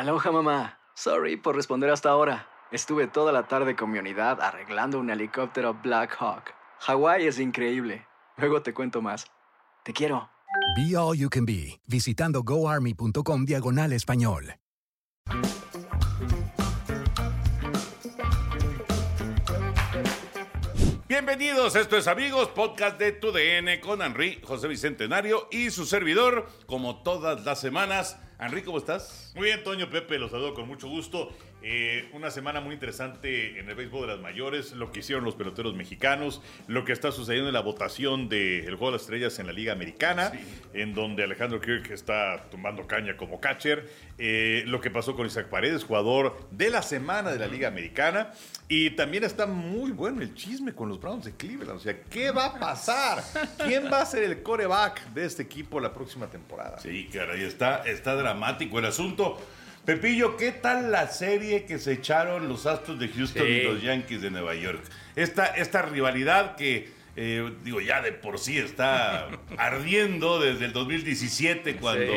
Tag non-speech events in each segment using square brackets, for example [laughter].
Aloha mamá. Sorry por responder hasta ahora. Estuve toda la tarde con mi unidad arreglando un helicóptero Black Hawk. Hawái es increíble. Luego te cuento más. Te quiero. Be All You Can Be, visitando goarmy.com diagonal español. Bienvenidos, esto es Amigos, podcast de TUDN con Henry, José Bicentenario y su servidor, como todas las semanas. Henry, ¿cómo estás? Muy bien, Toño Pepe, los saludo con mucho gusto. Eh, una semana muy interesante en el béisbol de las mayores, lo que hicieron los peloteros mexicanos, lo que está sucediendo en la votación del Juego de las Estrellas en la Liga Americana, en donde Alejandro Kirk está tumbando caña como catcher, eh, lo que pasó con Isaac Paredes, jugador de la semana de la Liga Americana, y también está muy bueno el chisme con los Browns de Cleveland. O sea, ¿qué va a pasar? ¿Quién va a ser el coreback de este equipo la próxima temporada? Sí, caray, está, está dramático el asunto. Pepillo, ¿qué tal la serie que se echaron los Astros de Houston y los Yankees de Nueva York? Esta, esta rivalidad que, eh, digo, ya de por sí está [laughs] ardiendo desde el 2017 cuando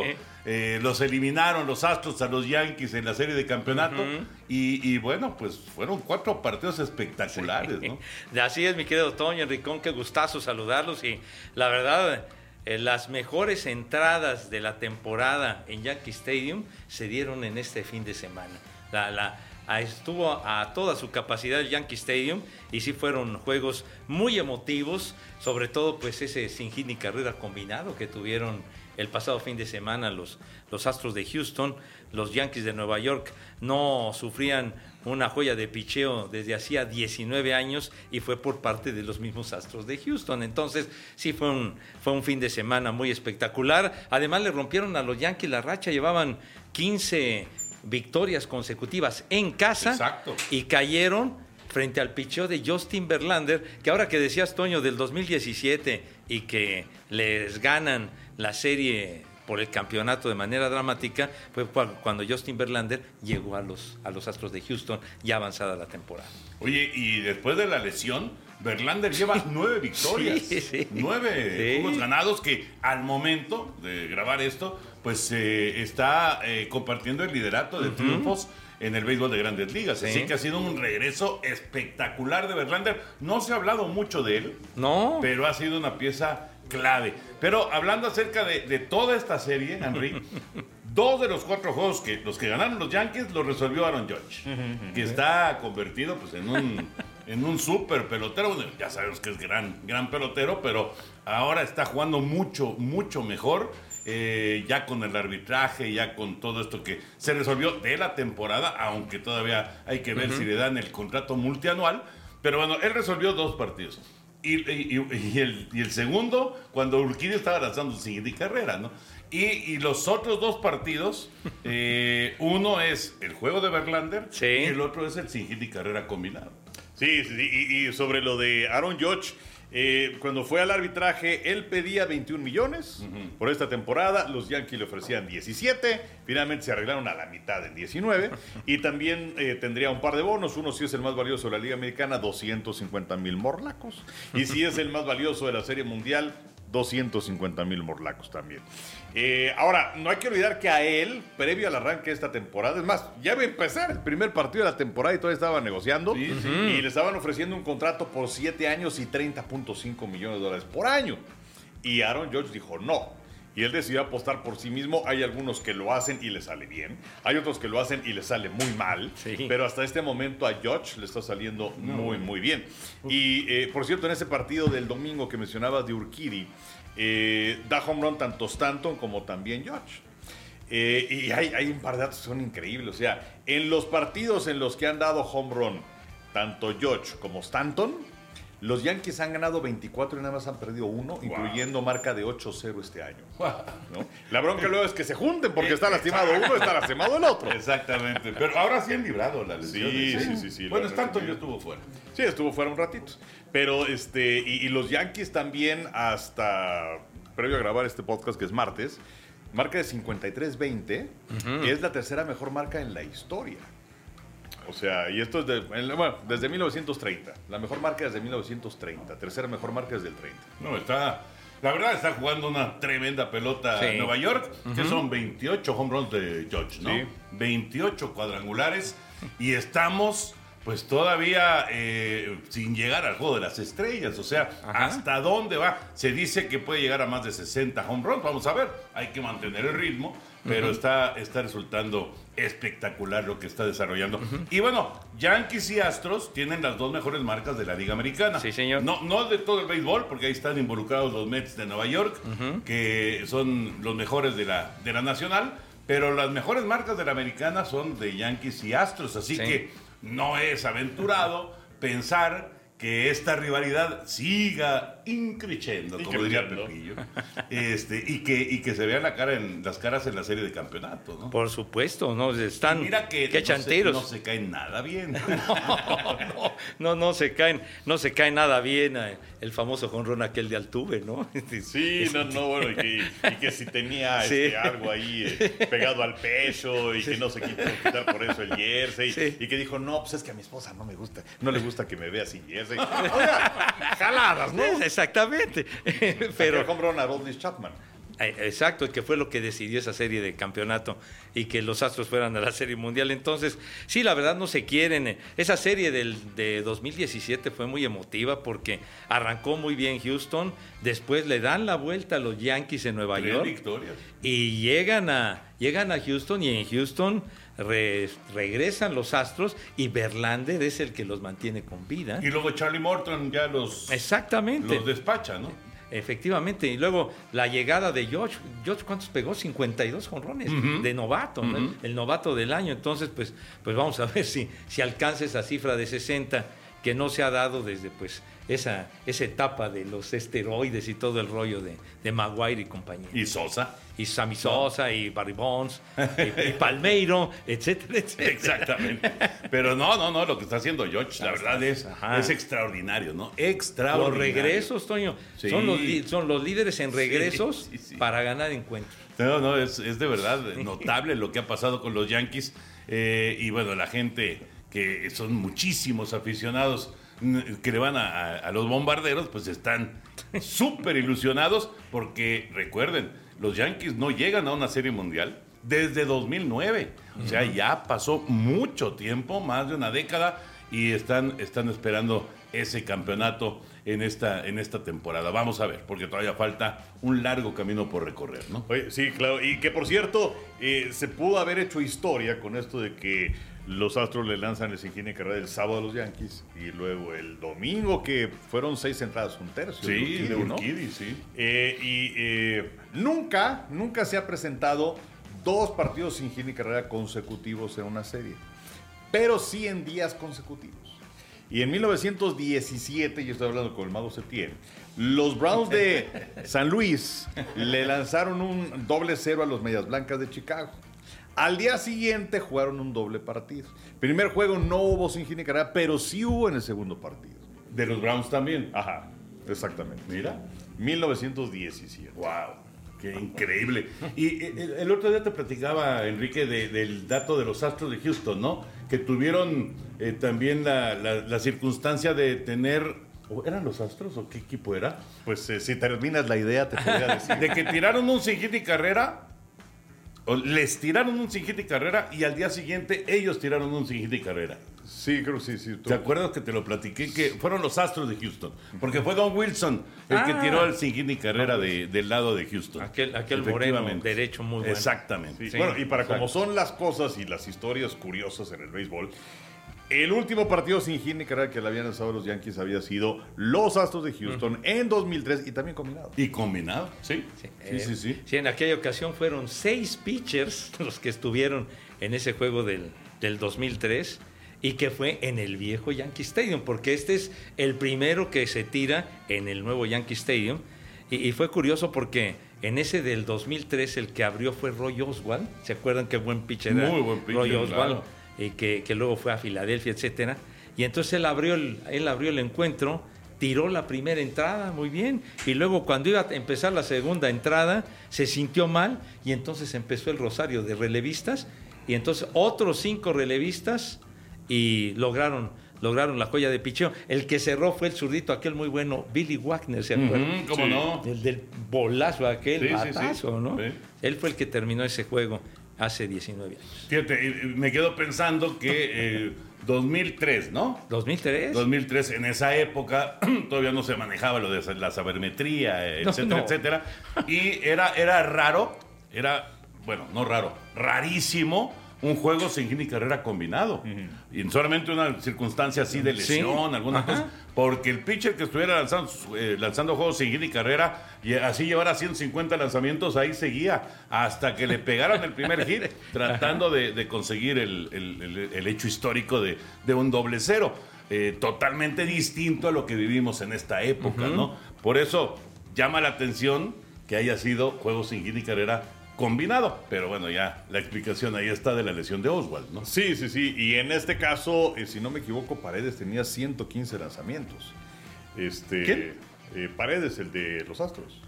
eh, los eliminaron los Astros a los Yankees en la serie de campeonato. y, y, bueno, pues fueron cuatro partidos espectaculares, ¿no? [laughs] Así es, mi querido Toño, Enricón, qué gustazo saludarlos y la verdad las mejores entradas de la temporada en Yankee Stadium se dieron en este fin de semana. La, la, estuvo a toda su capacidad el Yankee Stadium y sí fueron juegos muy emotivos, sobre todo pues ese sin hit ni carrera combinado que tuvieron el pasado fin de semana los, los Astros de Houston, los Yankees de Nueva York no sufrían una joya de picheo desde hacía 19 años y fue por parte de los mismos Astros de Houston. Entonces, sí fue un, fue un fin de semana muy espectacular. Además, le rompieron a los Yankees la racha, llevaban 15 victorias consecutivas en casa y cayeron frente al picheo de Justin Verlander, que ahora que decías, Toño, del 2017 y que les ganan la serie por el campeonato de manera dramática fue cuando Justin Verlander llegó a los, a los Astros de Houston ya avanzada la temporada. Oye, y después de la lesión, Verlander lleva [laughs] nueve victorias, nueve juegos ganados que al momento de grabar esto, pues eh, está eh, compartiendo el liderato de triunfos en el béisbol de grandes ligas. Así que ha sido un regreso espectacular de Verlander. No se ha hablado mucho de él, no. pero ha sido una pieza clave. Pero hablando acerca de, toda esta serie, Henry, [laughs] dos de los cuatro juegos que los que ganaron los Yankees los resolvió Aaron Judge, que está convertido pues en un en un super pelotero. ya sabemos que es gran gran pelotero, pero ahora está jugando mucho mucho mejor. Eh, ya con el arbitraje, ya con todo esto que se resolvió de la temporada, aunque todavía hay que ver si le dan el contrato multianual. Pero bueno, él resolvió dos partidos. Y, el, segundo, cuando Urquidi estaba lanzando su siguiente carrera, ¿no? Y, los otros dos partidos, [laughs] eh, uno es el juego de Verlander y el otro es el sin carrera combinado. Sí, sí, y, y sobre lo de Aaron Judge, eh, cuando fue al arbitraje, él pedía 21 millones por esta temporada. Los Yankees le ofrecían 17. Finalmente se arreglaron a la mitad en 19. [laughs] y también eh, tendría un par de bonos. Uno, si es el más valioso de la Liga Americana, 250 mil morlacos. Y si es el más valioso de la Serie Mundial, 250 mil morlacos también. Eh, ahora, no hay que olvidar que a él, previo al arranque de esta temporada, es más, ya va a empezar el primer partido de la temporada y todavía estaba negociando. Y le estaban ofreciendo un contrato por 7 años y 30.5 millones de dólares por año. Y Aaron George dijo no. Y él decidió apostar por sí mismo. Hay algunos que lo hacen y le sale bien. Hay otros que lo hacen y le sale muy mal. Pero hasta este momento a George le está saliendo muy, muy bien. Y eh, por cierto, en ese partido del domingo que mencionabas de Urquidi, eh, da home run tanto Stanton como también George. Eh, y hay, hay, un par de datos que son increíbles. O sea, en los partidos en los que han dado home run tanto George como Stanton, los Yankees han ganado 24 y nada más han perdido uno, incluyendo marca de 8-0 este año. La bronca luego es que se junten porque está lastimado uno, está lastimado el otro. Exactamente. Pero ahora sí han librado la lesión. Sí, sí, sí, sí. Bueno, Stanton ya estuvo fuera. Sí, estuvo fuera un ratito. Pero este, y, los Yankees también hasta previo a grabar este podcast que es martes, marca de 53-20, es la tercera mejor marca en la historia. O sea, y esto es de, bueno, desde 1930. La mejor marca desde 1930. Tercera mejor marca desde el 30. No, está, La verdad está jugando una tremenda pelota Sí. en Nueva York, que son 28 home runs de George, ¿no? Sí. 28 cuadrangulares y estamos pues todavía eh, sin llegar al juego de las estrellas, o sea, Ajá. ¿hasta dónde va? Se dice que puede llegar a más de 60 home runs, vamos a ver, hay que mantener el ritmo, pero está, está resultando espectacular lo que está desarrollando. Y bueno, Yankees y Astros tienen las dos mejores marcas de la Liga Americana. Sí, señor. No, no de todo el béisbol, porque ahí están involucrados los Mets de Nueva York, que son los mejores de la, de la nacional, pero las mejores marcas de la americana son de Yankees y Astros, así Sí. que no es aventurado pensar que esta rivalidad siga increciendo, como diría. Pepillo, este, y, que, y que se vea la cara en, las caras en la serie de campeonato, ¿no? Por supuesto, ¿no? Están Mira que que no echan se, no se caen nada bien. [laughs] no, no, no se caen, no se cae nada bien eh, el famoso jonrón aquel de Altuve, ¿no? [laughs] Sí, no, no, bueno, y que, y que si tenía [laughs] Sí. este, algo ahí eh, pegado al pecho y que no se quitó quitar por eso el jersey Sí. y que dijo, no, pues es que a mi esposa no me gusta, no le gusta que me vea sin jersey. Oiga, jaladas, ¿no? Exactamente. [laughs] Pero compraron a Rodney Chapman. Eh, Exacto, que fue lo que decidió esa serie de campeonato y que los Astros fueran a la serie mundial. Entonces, sí, la verdad no se quieren. Esa serie del, de 2017 fue muy emotiva porque arrancó muy bien Houston, después le dan la vuelta a los Yankees en Nueva York victorias. y llegan a, llegan a Houston y en Houston re- regresan los Astros y Verlander es el que los mantiene con vida. Y luego Charlie Morton ya los, Exactamente. los despacha, ¿no? Efectivamente, y luego la llegada de George, George ¿cuántos pegó? 52 jonrones de novato, ¿no? el, el novato del año. Entonces, pues, pues vamos a ver si, si alcanza esa cifra de 60 que no se ha dado desde pues esa, esa etapa de los esteroides y todo el rollo de, de Maguire y compañía. Y Sosa. Y Sammy Sosa, y Barry Bonds, y, y [laughs] Palmeiro, etcétera, etcétera. Exactamente. Pero no, no, no, lo que está haciendo George, la verdad es, es extraordinario, ¿no? Los Extraordinario. regresos, Toño, Sí. son, los, son los líderes en regresos sí, sí. para ganar encuentros. No, no, es, es de verdad notable lo que ha pasado con los Yankees. eh, y bueno, la gente que son muchísimos aficionados que le van a, a- los bombarderos, pues están [laughs] súper ilusionados porque recuerden, los Yankees no llegan a una serie mundial desde 2009. O sea, ya pasó mucho tiempo, más de una década, y están, están esperando ese campeonato en esta, en esta temporada. Vamos a ver, porque todavía falta un largo camino por recorrer, ¿no? Oye, sí, claro. Y que por cierto, eh, se pudo haber hecho historia con esto de que los Astros le lanzan el Ingenio Carrera el sábado a los Yankees y luego el domingo, que fueron seis entradas, un tercio. Sí, de uno. Urquidy, sí. Eh, y eh, nunca, nunca se ha presentado dos partidos sin y carrera consecutivos en una serie, pero sí en días consecutivos. Y en 1917, yo estoy hablando con el Mago Setién, los Browns de [laughs] San Luis le lanzaron un doble cero a los Medias Blancas de Chicago. Al día siguiente jugaron un doble partido. Primer juego no hubo sin carrera, pero sí hubo en el segundo partido. De los Browns también. Ajá, exactamente. Mira. 1917. Wow. Qué increíble. Y eh, el, el otro día te platicaba, Enrique, de- del dato de los Astros de Houston, ¿no? Que tuvieron eh, también la, la- la circunstancia de tener. ¿o ¿Eran los Astros o qué equipo era? Pues eh, si terminas la idea, te podría [laughs] decir. De que tiraron un y carrera. Les tiraron un sin hit y carrera y al día siguiente ellos tiraron un sin hit y carrera. Sí, creo que sí, sí. tú- ¿Te acuerdas que te lo platiqué? Que fueron los Astros de Houston. Porque fue Don Wilson el que Ah. tiró el sin hit y carrera de- del lado de Houston. Aquel, aquel moreno Efectivamente. derecho muy bueno. Exactamente. Sí, bueno, y para como son las cosas y las historias curiosas en el béisbol, el último partido sin hit ni carrera que le habían lanzado los Yankees había sido los Astros de Houston en 2003 y también combinado. Y combinado, sí. Sí, Eh, sí, sí. Sí, en aquella ocasión fueron seis pitchers [laughs] los que estuvieron en ese juego del, del 2003 y que fue en el viejo Yankee Stadium, porque este es el primero que se tira en el nuevo Yankee Stadium. Y, y fue curioso porque en ese del 2003 el que abrió fue Roy Oswald. ¿Se acuerdan qué buen pitcher era? Muy buen pitcher, Roy Oswald, claro. Y que, que luego fue a Filadelfia, etcétera. Y entonces él abrió el, él abrió el encuentro, tiró la primera entrada muy bien, y luego cuando iba a empezar la segunda entrada, se sintió mal, y entonces empezó el rosario de relevistas, y entonces otros cinco relevistas, y lograron, lograron la joya de picheo. El que cerró fue el zurdito, aquel muy bueno, Billy Wagner, ¿se acuerdan? ¿Cómo Sí. no? El del bolazo aquel, Sí, sí, sí. batazo, ¿no? Sí. Él fue el que terminó ese juego hace 19 años. Fíjate, eh, me quedo pensando que eh, 2003, ¿no? 2003. 2003, en esa época [clears throat] todavía no se manejaba lo de la sabermetría, eh, No, etcétera, no. etcétera. Y era, era raro, era, bueno, no raro, rarísimo un juego sin hit ni carrera combinado. Y en solamente una circunstancia así de Sí. lesión, alguna Ajá. cosa. Porque el pitcher que estuviera lanzando, eh, lanzando juegos sin hit ni carrera y así llevara 150 lanzamientos, ahí seguía hasta que le pegaran el primer hit, [laughs] tratando de, de conseguir el, el- el- el hecho histórico de, de un doble cero. Eh, totalmente distinto a lo que vivimos en esta época, ¿no? Por eso llama la atención que haya sido juegos sin hit ni carrera combinado. Pero bueno, ya la explicación ahí está de la lesión de Oswald, ¿no? Sí, sí, sí. Y en este caso, eh, si no me equivoco, Paredes tenía 115 lanzamientos. Este, ¿Quién? eh, Paredes, el de los Astros.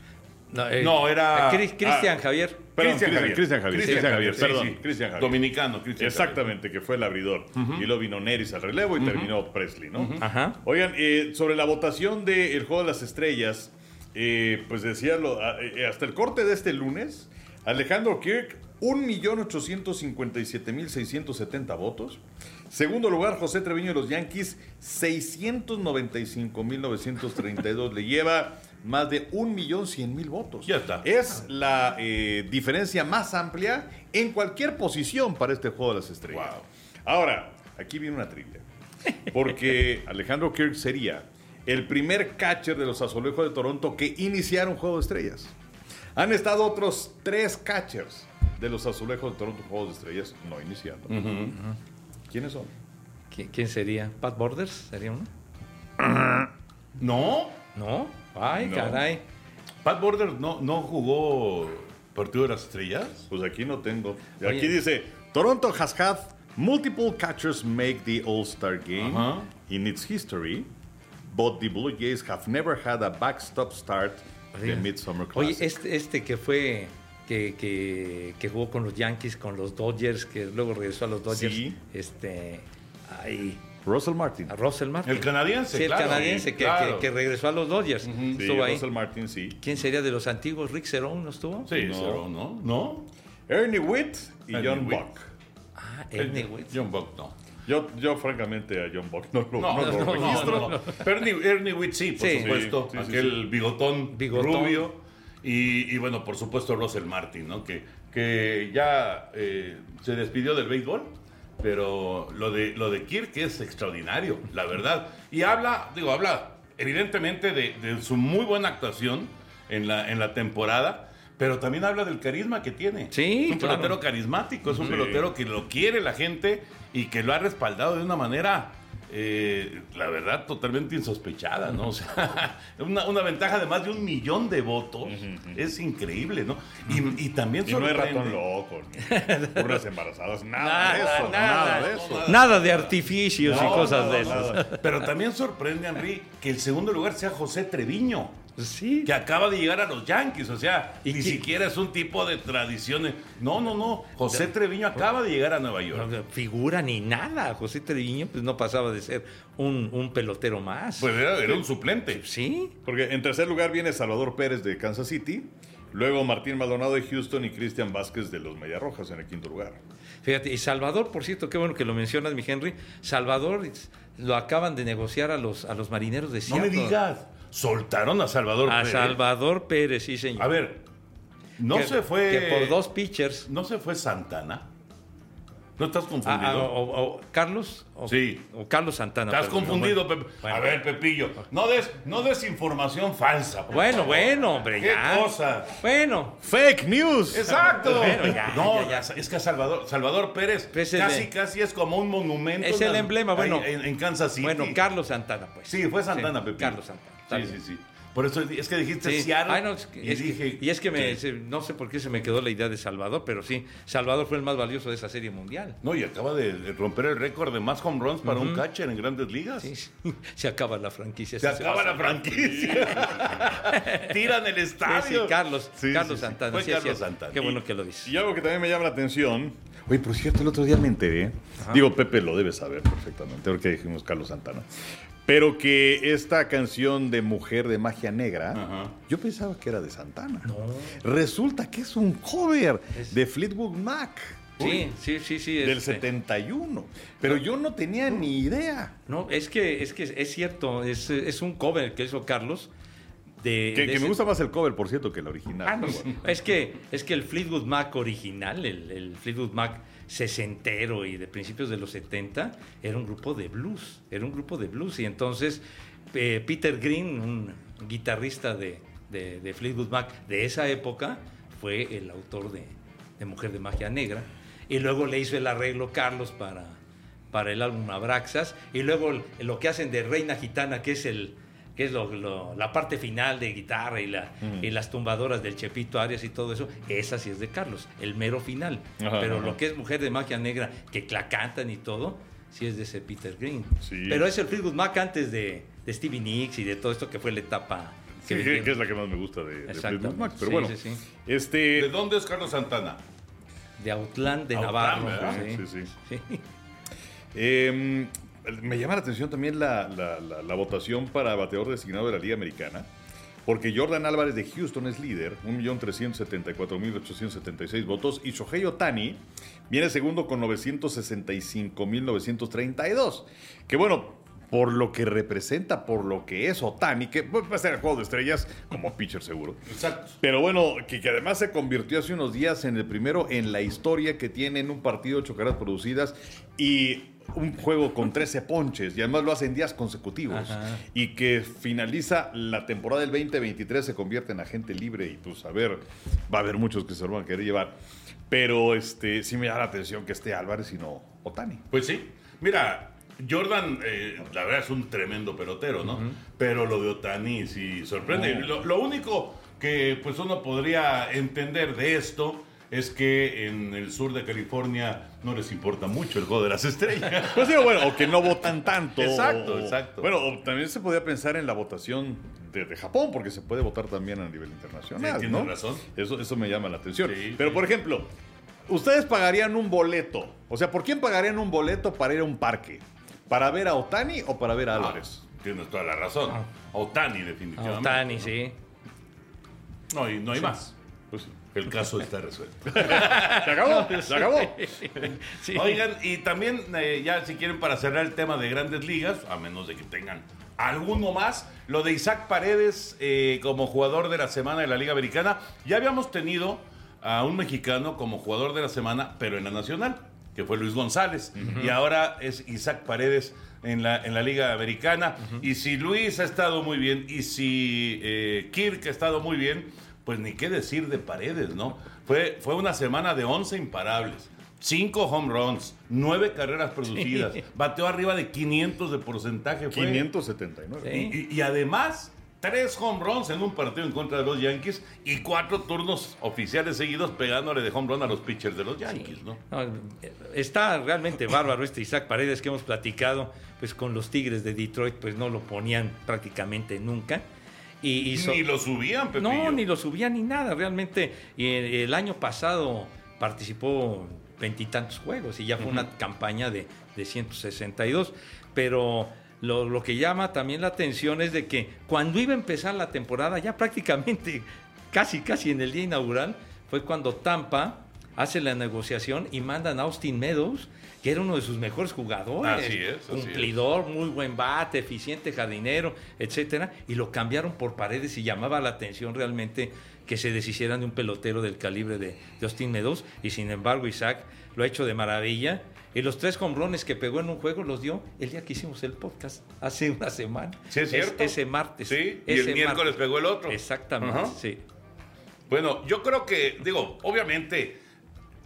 No, eh, No, era- Cristian ah, Javier. Cristian Javier. Cristian Javier. Cristian Javier, Javier, sí, perdón. sí. Cristian Javier. Dominicano, Cristian Exactamente, que fue el abridor. Y luego vino Neris al relevo y terminó Presley, ¿no? Ajá. Oigan, eh, sobre la votación del Juego de las Estrellas, eh, pues decía lo- a- eh, hasta el corte de este lunes, Alejandro Kirk, 1.857.670 votos. Segundo lugar, José Treviño de los Yankees, 695.932. Le lleva más de 1.100.000 votos. Ya está. Es la eh, diferencia más amplia en cualquier posición para este Juego de las Estrellas. Wow. Ahora, aquí viene una trivia. Porque [laughs] Alejandro Kirk sería el primer catcher de los Azulejos de Toronto que iniciaron Juego de Estrellas. Han estado otros tres catchers de los Azulejos de Toronto Juegos de Estrellas no iniciando. ¿Quiénes son? ¿Qui- ¿Quién sería? ¿Pat Borders? ¿Sería uno? [clears throat] No, ¿No? Ay, No. caray. Pat Borders no, no jugó Partido de las Estrellas. Pues aquí no tengo. Oye. Aquí dice, Toronto has had multiple catchers make the All-Star game in its history, but the Blue Jays have never had a backstop start the. Midsummer Oye, Classic. este, este que fue, que, que, que jugó con los Yankees, con los Dodgers, que luego regresó a los Dodgers. Sí. Este, ahí, Russell Martin. a Russell Martin. El canadiense, Sí, el claro. canadiense Sí, que, claro. que- que regresó a los Dodgers. Sí, Estuvo ahí. Russell Martin, sí. ¿Quién sería de los antiguos? ¿Rick Cerón no estuvo? Sí, No. cero, ¿no? ¿No? Ernie Witt y Ernie John Witt. Buck. Ah, Ernie Witt. John Buck, no. Yo, yo francamente a John Buck no lo, No, no no, lo no, registro. no, no. Pero Ernie, Ernie Witt sí, por Sí. supuesto. Sí, sí, sí, aquel bigotón, Bigotón. rubio. Y, y bueno, por supuesto Russell Martin, ¿no? Que, que ya eh, se despidió del béisbol. Pero lo de, lo de Kirk es extraordinario, la verdad. Y habla, digo, habla evidentemente de, de su muy buena actuación en la, en la temporada, pero también habla del carisma que tiene. Sí, es un claro. pelotero carismático, es un Sí. pelotero que lo quiere la gente y que lo ha respaldado de una manera, eh, la verdad, totalmente insospechada, ¿no? O sea, [laughs] una, una ventaja de más de un millón de votos es increíble, ¿no? Y, y también Y no es sorprende- ratón loco, ni burras embarazadas, nada, de eso, nada. nada, de eso. Nada de artificios y cosas de esas. Pero también sorprende, Henry, que el segundo lugar sea José Treviño. Sí. que acaba de llegar a los Yankees, o sea, ¿Y ni qué- siquiera es un tipo de tradiciones. No, no, no. José Treviño acaba de llegar a Nueva York. No, figura ni nada. José Treviño pues no pasaba de ser un, un pelotero más. Pues era, era un suplente. sí. Porque en tercer lugar viene Salvador Pérez de Kansas City, luego Martín Maldonado de Houston y Cristian Vázquez de los Medias Rojas en el quinto lugar. Fíjate, y Salvador, por cierto, qué bueno que lo mencionas, mi Henry. Salvador lo acaban de negociar a los, a los marineros de No me Seattle. digas. Soltaron a Salvador A Pérez. Salvador Pérez, sí, señor. A ver, no Que- se fue. Que por dos pitchers. ¿No se fue Santana? ¿No estás Ah, confundido? ah, o, o Carlos. O, Sí. O Carlos Santana. Estás perdón. confundido, Pepe. bueno. A ver, Pepillo, no des, no des información falsa. Bueno, favor. bueno, hombre, ¿Qué ya. cosa? Bueno, ¡Fake news! Exacto. [laughs] Bueno, ya, no, ya, ya. es que Salvador, Salvador Pérez casi, casi es como un monumento. Es en el emblema, bueno. En, en Kansas City. bueno, Carlos Santana, pues. Sí, fue Santana, Sí, Pepe. Carlos Santana. Sí, sí, sí. Por eso es que dijiste Sí. Seattle. Ay, no, es que- y es que- dije. y es que me, no sé por qué se me quedó la idea de Salvador, pero sí, Salvador fue el más valioso de esa serie mundial. No, y acaba de de romper el récord de más home runs para un catcher en grandes ligas. Sí, sí. [laughs] Se acaba la franquicia. Se sí, acaba la franquicia. [laughs] Tiran el estadio. sí, Carlos, Sí, Carlos sí, sí. Santana. Fue Carlos. Santana. Qué bueno que lo dices. Y algo que también me llama la atención, Oye, por cierto, el otro día me enteré. Digo, Pepe lo debe saber perfectamente, porque dijimos Carlos Santana. Pero que esta canción de Mujer de Magia Negra, Ajá. yo pensaba que era de Santana. Resulta que es un cover Es- de Fleetwood Mac. Sí, sí, sí, sí. Del este, 71. Pero yo no tenía ni idea. No, es que es, que es cierto, es, es un cover que hizo Carlos. De, Que, de que ese- me gusta más el cover, por cierto, que el original. Ah, no, es que es que el Fleetwood Mac original, el, el Fleetwood Mac sesentero y de principios de los 70, era un grupo de blues, era un grupo de blues. Y entonces eh, Peter Green, un guitarrista de, de- de Fleetwood Mac de esa época, fue el autor de, de Mujer de Magia Negra. Y luego le hizo el arreglo Carlos para, para el álbum Abraxas. Y luego lo que hacen de Reina Gitana, que es el que es lo- lo- la parte final de guitarra y, la, y las tumbadoras del Chepito Arias y todo eso, esa sí es de Carlos, el mero final. Ajá, Pero ajá. lo que es Mujer de Magia Negra, que la cantan y todo, sí es de ese Peter Green. Sí. Pero es el Fleetwood Mac antes de, de Stevie Nicks y de todo esto que fue la etapa Sí, que que es la que más me gusta de, de. Fleetwood Mac. Pero Sí, bueno, sí, sí. este. ¿De dónde es Carlos Santana? de Outland de Outland, Navarro. ¿verdad? sí. Sí, sí. Sí. Eh, me llama la atención también la, la- la- la votación para bateador designado de la Liga Americana, porque Jordan Álvarez de Houston es líder, 1.374.876 votos, y Shohei Otani viene segundo con 965.932. Que bueno, por lo que representa, por lo que es Otani, que va a ser el juego de estrellas como pitcher seguro. Exacto. Pero bueno, que, que además se convirtió hace unos días en el primero en la historia que tiene en un partido ocho carreras producidas y un juego con 13 ponches y además lo hace en días consecutivos Ajá. y que finaliza la temporada del 2023 se convierte en agente libre y pues a ver, va a haber muchos que se lo van a querer llevar. Pero este sí me llama la atención que esté Álvarez y no Otani. Pues sí. Mira, Jordan, eh, la verdad es un tremendo pelotero, ¿no? Pero lo de Otani sí sorprende. Lo, lo único que pues uno podría entender de esto es que en el sur de California no les importa mucho el juego de las estrellas. [laughs] Pues digo, bueno, o que no votan tanto. Exacto, o- exacto. Bueno, o también se podía pensar en la votación de, de Japón, porque se puede votar también a nivel internacional. Sí, tienes ¿no? razón. Eso, eso me llama la atención. Sí, Pero, sí. por ejemplo, ustedes pagarían un boleto. O sea, ¿por quién pagarían un boleto para ir a un parque? ¿Para ver a Otani o para ver a Álvarez? Ah, tienes toda la razón. Otani, definitivamente. Otani, sí. No, y no hay más. Pues sí. El caso está resuelto. [laughs] ¿Se acabó? ¿Se acabó? Sí. Oigan, y también eh, ya si quieren para cerrar el tema de grandes ligas, a menos de que tengan alguno más, lo de Isaac Paredes eh, como jugador de la semana de la Liga Americana. Ya habíamos tenido a un mexicano como jugador de la semana, pero en la Nacional, que fue Luis González. Y ahora es Isaac Paredes en la, en la Liga Americana. Y si Luis ha estado muy bien, y si eh, Kirk ha estado muy bien, pues ni qué decir de Paredes, ¿no? Fue, fue una semana de 11 imparables. Cinco home runs, nueve carreras producidas, bateó arriba de 500 de porcentaje. fue- 579. Sí. y, y además, tres home runs en un partido en contra de los Yankees y cuatro turnos oficiales seguidos pegándole de home run a los pitchers de los Yankees, ¿no? No, está realmente bárbaro este Isaac Paredes que hemos platicado, pues con los Tigres de Detroit, pues no lo ponían prácticamente nunca. Y, y so- Ni lo subían, Pepillo. no, ni lo subía ni nada, realmente. Y el, el año pasado participó veintitantos juegos y ya fue una campaña de, de 162. Pero lo, lo que llama también la atención es de que cuando iba a empezar la temporada, ya prácticamente [laughs] casi, casi en el día inaugural, fue cuando Tampa hace la negociación y mandan a Austin Meadows, que era uno de sus mejores jugadores. Así es, así es. cumplidor, muy buen bate, eficiente jardinero, etcétera, y lo cambiaron por paredes y llamaba la atención realmente que se deshicieran de un pelotero del calibre de, de Austin Meadows, y sin embargo Isaac lo ha hecho de maravilla. Y los tres hombrones que pegó en un juego los dio el día que hicimos el podcast, hace una semana. Sí, es cierto. ese martes. Sí, y el miércoles martes. pegó el otro. Exactamente, sí. Bueno, yo creo que, digo, obviamente,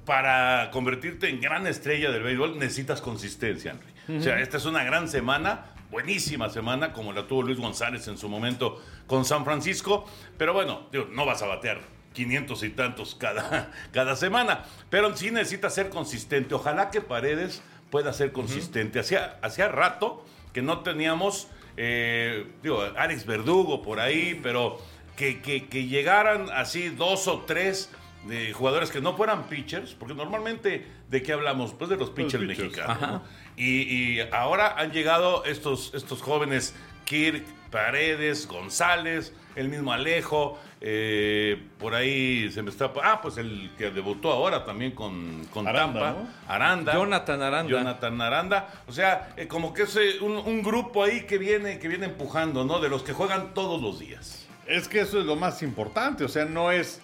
para convertirte en gran estrella del béisbol necesitas consistencia, Henry. O sea, esta es una gran semana, buenísima semana, como la tuvo Luis González en su momento con San Francisco. Pero bueno, digo, no vas a batear 500 y tantos cada, [laughs] cada semana. Pero sí necesitas ser consistente. Ojalá que Paredes pueda ser consistente. Hacía, hacía rato que no teníamos, eh, digo, Alex Verdugo por ahí, pero que, que- que llegaran así dos o tres de jugadores que no fueran pitchers, porque normalmente, ¿de qué hablamos? Pues de los pitchers, pitchers. mexicanos. Y, y ahora han llegado estos, estos jóvenes, Kirk, Paredes, González, el mismo Alejo, eh, por ahí se me está... Ah, pues el que debutó ahora también con, con Aranda, Tampa, ¿no? Aranda. Jonathan Aranda. Jonathan Aranda. O sea, eh, como que es eh, un, un grupo ahí que viene, que viene empujando, ¿no? De los que juegan todos los días. Es que eso es lo más importante, o sea, no es...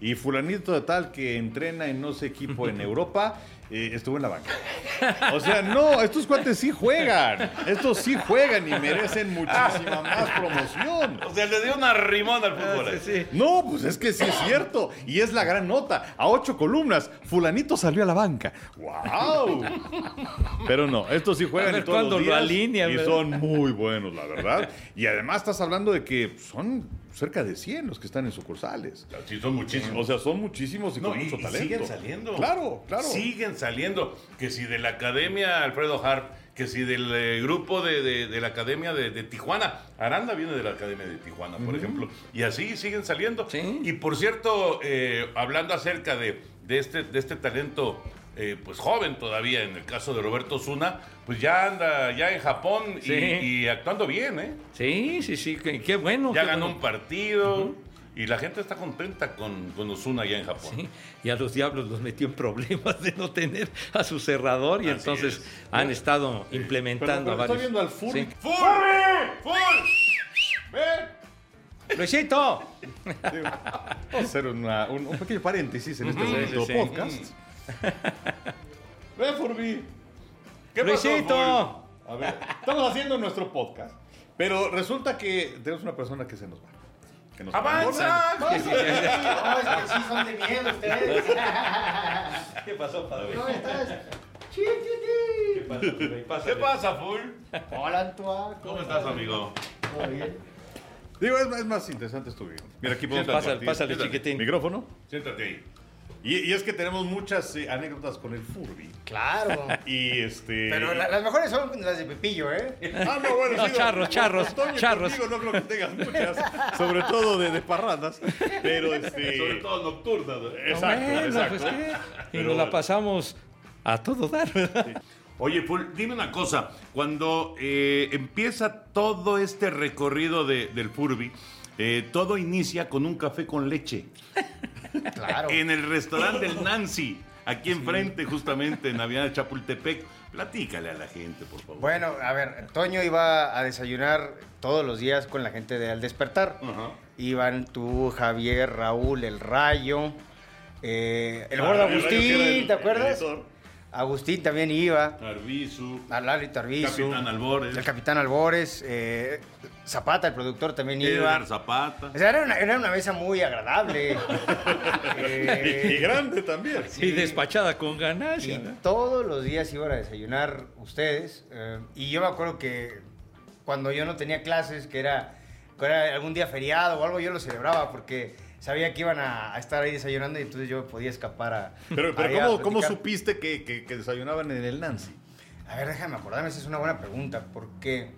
Y fulanito de tal que entrena en no sé equipo en Europa, [laughs] eh, estuvo en la banca. O sea, no, estos cuates sí juegan. Estos sí juegan y merecen muchísima [laughs] más promoción. O sea, le dio una rimón al fútbol. Ah, Sí, sí. No, pues es que sí es cierto. Y es la gran nota. A ocho columnas, fulanito salió a la banca. ¡Wow! Pero no, estos sí juegan A ver y todos los lo días alinean, y ¿verdad? son muy buenos, la verdad. Y además estás hablando de que son cerca de 100 los que están en sucursales. Sí, son muchísimos. O sea, son muchísimos y No, con y- mucho y talento. siguen saliendo. Claro, claro. Siguen saliendo. Que si de la Academia Alfredo Harp, que si del eh, grupo de, de- de la Academia de, de Tijuana. Aranda viene de la Academia de Tijuana, por ejemplo. Y así siguen saliendo. Sí. Y por cierto, eh, hablando acerca de, de este, de este talento. Eh, pues joven todavía en el caso de Roberto Zuna, pues ya anda ya en Japón y- Sí. y, actuando bien, ¿eh? Sí, sí, sí, qué, qué bueno. Ya qué ganó bueno. un partido y la gente está contenta con, con Ozuna allá en Japón. Sí, y a los diablos los metió en problemas de no tener a su cerrador y Así entonces es. han estado Pero, implementando pero a estoy varios. viendo al Furby. Sí. ¡Full! ¡Full! ¡Ven! ¡Luisito! [laughs] Vamos a hacer una- un, un pequeño paréntesis en este sí. podcast. [laughs] Ven, Furby. ¿Qué pasó, ¡Luisito! A ver, estamos haciendo nuestro podcast, pero resulta que tenemos una persona que se nos va. Que nos ¡Avanza! No, es que sí son de miedo ustedes. [laughs] ¿Qué pasó, padre? ¿Cómo estás? Chi, chi. ¿Qué pasa, Full? Hola, Antoine. ¿Cómo estás, amigo? ¿Todo bien? Digo, es, es más interesante esto. Mira, aquí podemos Pásale, pásale, chiquitín. Micrófono. Siéntate ahí. Y, y es que tenemos muchas eh, anécdotas con el Furby. Claro. Y este. Pero la- las mejores son las de Pepillo, ¿eh? Ah, no, bueno, No, sí, charros, charros, Toño charros. contigo no creo que tengas muchas, sobre todo de, de parrandas. Pero este. Sobre todo nocturna. ¿no? Exacto, Bueno, exacto. pues, ¿qué? Y Pero nos la pasamos a todo dar, ¿verdad? Oye, Full, dime una cosa. Cuando eh, empieza todo este recorrido de- del Furby, eh, todo inicia con un café con leche. Claro. En el restaurante del Nancy, aquí enfrente, justamente en Avenida Chapultepec. Platícale a la gente, por favor. Bueno, a ver, Toño iba a desayunar todos los días con la gente de Al Despertar. Iban tú, Javier, Raúl, El Rayo, eh, el Ah, gordo Agustín, el- ¿te acuerdas? el. Agustín también iba. Arbizu. Lali Tarbizu. Capitán Albores. El Capitán Albores. eh, Zapata, el productor, también iba. Edgar Zapata. O sea, era una, era una mesa muy agradable. [laughs] Y, y Eh, grande también. Y despachada con y ganancia. ¿no? todos los días iban a desayunar ustedes. eh, y yo me acuerdo que cuando yo no tenía clases, que era, que era algún día feriado o algo, yo lo celebraba porque sabía que iban a, a estar ahí desayunando y entonces yo podía escapar a. Pero, pero a ¿cómo, supiste que, que- que desayunaban en el Nancy? A ver, déjame acordarme, esa es una buena pregunta, porque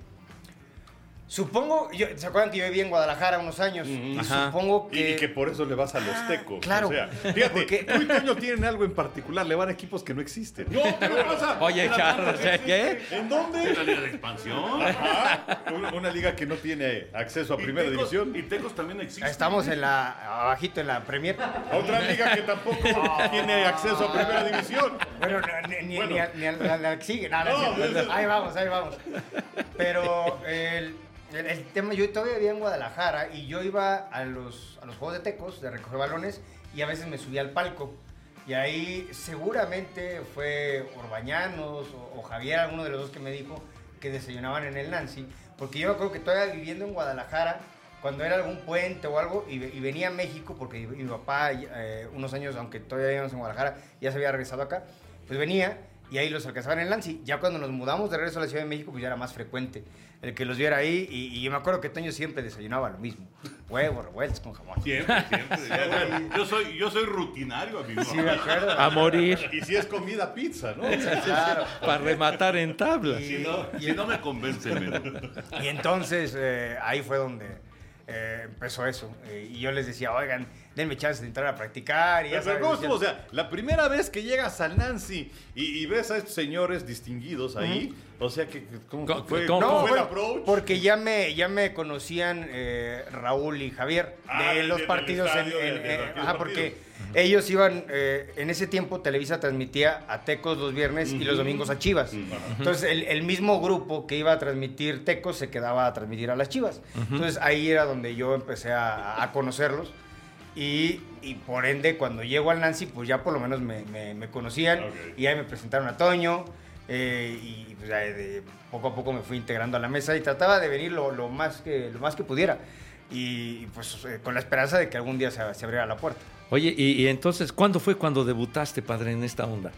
supongo, yo, ¿se acuerdan que yo viví en Guadalajara unos años? Y Ajá. supongo Y, que... y que por eso le vas a los tecos. claro. O sea, [laughs] fíjate, Porque- tú y Toño tienen algo en particular, le van a equipos que no existen. No, ¿qué me pasa? Oye, Charro, ¿qué? ¿En ¿Es dónde? la liga de expansión? Ajá, una, una liga que no tiene acceso a primera Y Tecos- división. Y Tecos también existe. Estamos en la, abajito en la Premier. Otra liga que tampoco [laughs] tiene acceso a primera división. Bueno, ni, ni, Bueno. ni a- ni a la, la que sigue. No, no, No, es cierto. es- ahí vamos, ahí vamos. Pero el, el- el tema, yo todavía vivía en Guadalajara y yo iba a los, a los juegos de tecos, de recoger balones, y a veces me subía al palco. Y ahí seguramente fue Orbañanos o, o Javier, alguno de los dos que me dijo que desayunaban en el Nancy. Porque yo me acuerdo que todavía viviendo en Guadalajara, cuando era algún puente o algo, y, y venía a México, porque mi papá, eh, unos años, aunque todavía vivíamos en Guadalajara, ya se había regresado acá, pues venía y ahí los alcanzaban en Nancy. Ya cuando nos mudamos de regreso a la Ciudad de México, pues ya era más frecuente el que los viera ahí. Y, y yo me acuerdo que Toño siempre desayunaba lo mismo: huevos revueltos con jamón. Siempre, siempre. Ya, Yo soy, yo soy rutinario, amigo. Sí, me acuerdo. A morir. Y si es comida, pizza, ¿no? Claro. Para rematar en tabla. Y- Si no, si no me convence. Y entonces eh, ahí fue donde eh, empezó eso. Eh, y yo les decía, oigan, denme chance de entrar a practicar. Y ya Pero sabes, ¿cómo estuvo? O sea, la primera vez que llegas al Nancy y, y ves a estos señores distinguidos ahí, o sea, que, que- ¿cómo ¿Cómo- fue, cómo- cómo No, fue el approach? porque ya me, ya me conocían eh, Raúl y Javier Ah, de los partidos. en- ajá, porque ellos iban, eh, en ese tiempo Televisa transmitía a Tecos los viernes y los domingos a Chivas. Entonces el, el mismo grupo que iba a transmitir Tecos se quedaba a transmitir a las Chivas. Entonces ahí era donde yo empecé a, a conocerlos. Y, y por ende, cuando llego al Nancy, pues ya por lo menos me, me- me conocían. Y ahí me presentaron a Toño. eh, y pues, de- poco a poco me fui integrando a la mesa y trataba de venir lo, lo más, que, lo más que pudiera. Y pues eh, con la esperanza de que algún día se, se abriera la puerta. Oye, y, y entonces, ¿cuándo fue cuando debutaste, padre, en esta onda?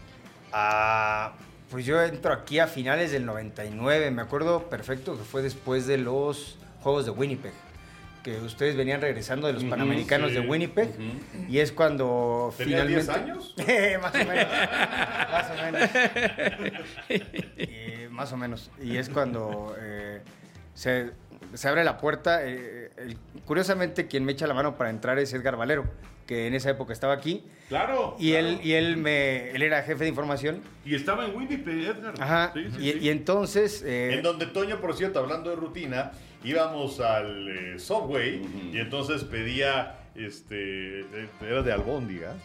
Ah, pues yo entro aquí a finales del 99. Me acuerdo perfecto que fue después de los Juegos de Winnipeg. Que ustedes venían regresando de los Panamericanos sí. de Winnipeg. Y es cuando ¿Tenía finalmente. 10 años? [laughs] más o menos. más o menos. Y, más o menos. Y es cuando eh, se, se abre la puerta. eh, el- curiosamente, quien me echa la mano para entrar es Edgar Valero, que en esa época estaba aquí. Claro. Y claro. él, y él, me, él era jefe de información. Y estaba en Winnipeg, Edgar. Ajá. Sí, sí, y, sí. y entonces. eh, En donde Toño, por cierto, hablando de rutina, íbamos al eh, Subway y entonces pedía, este, era de albóndigas.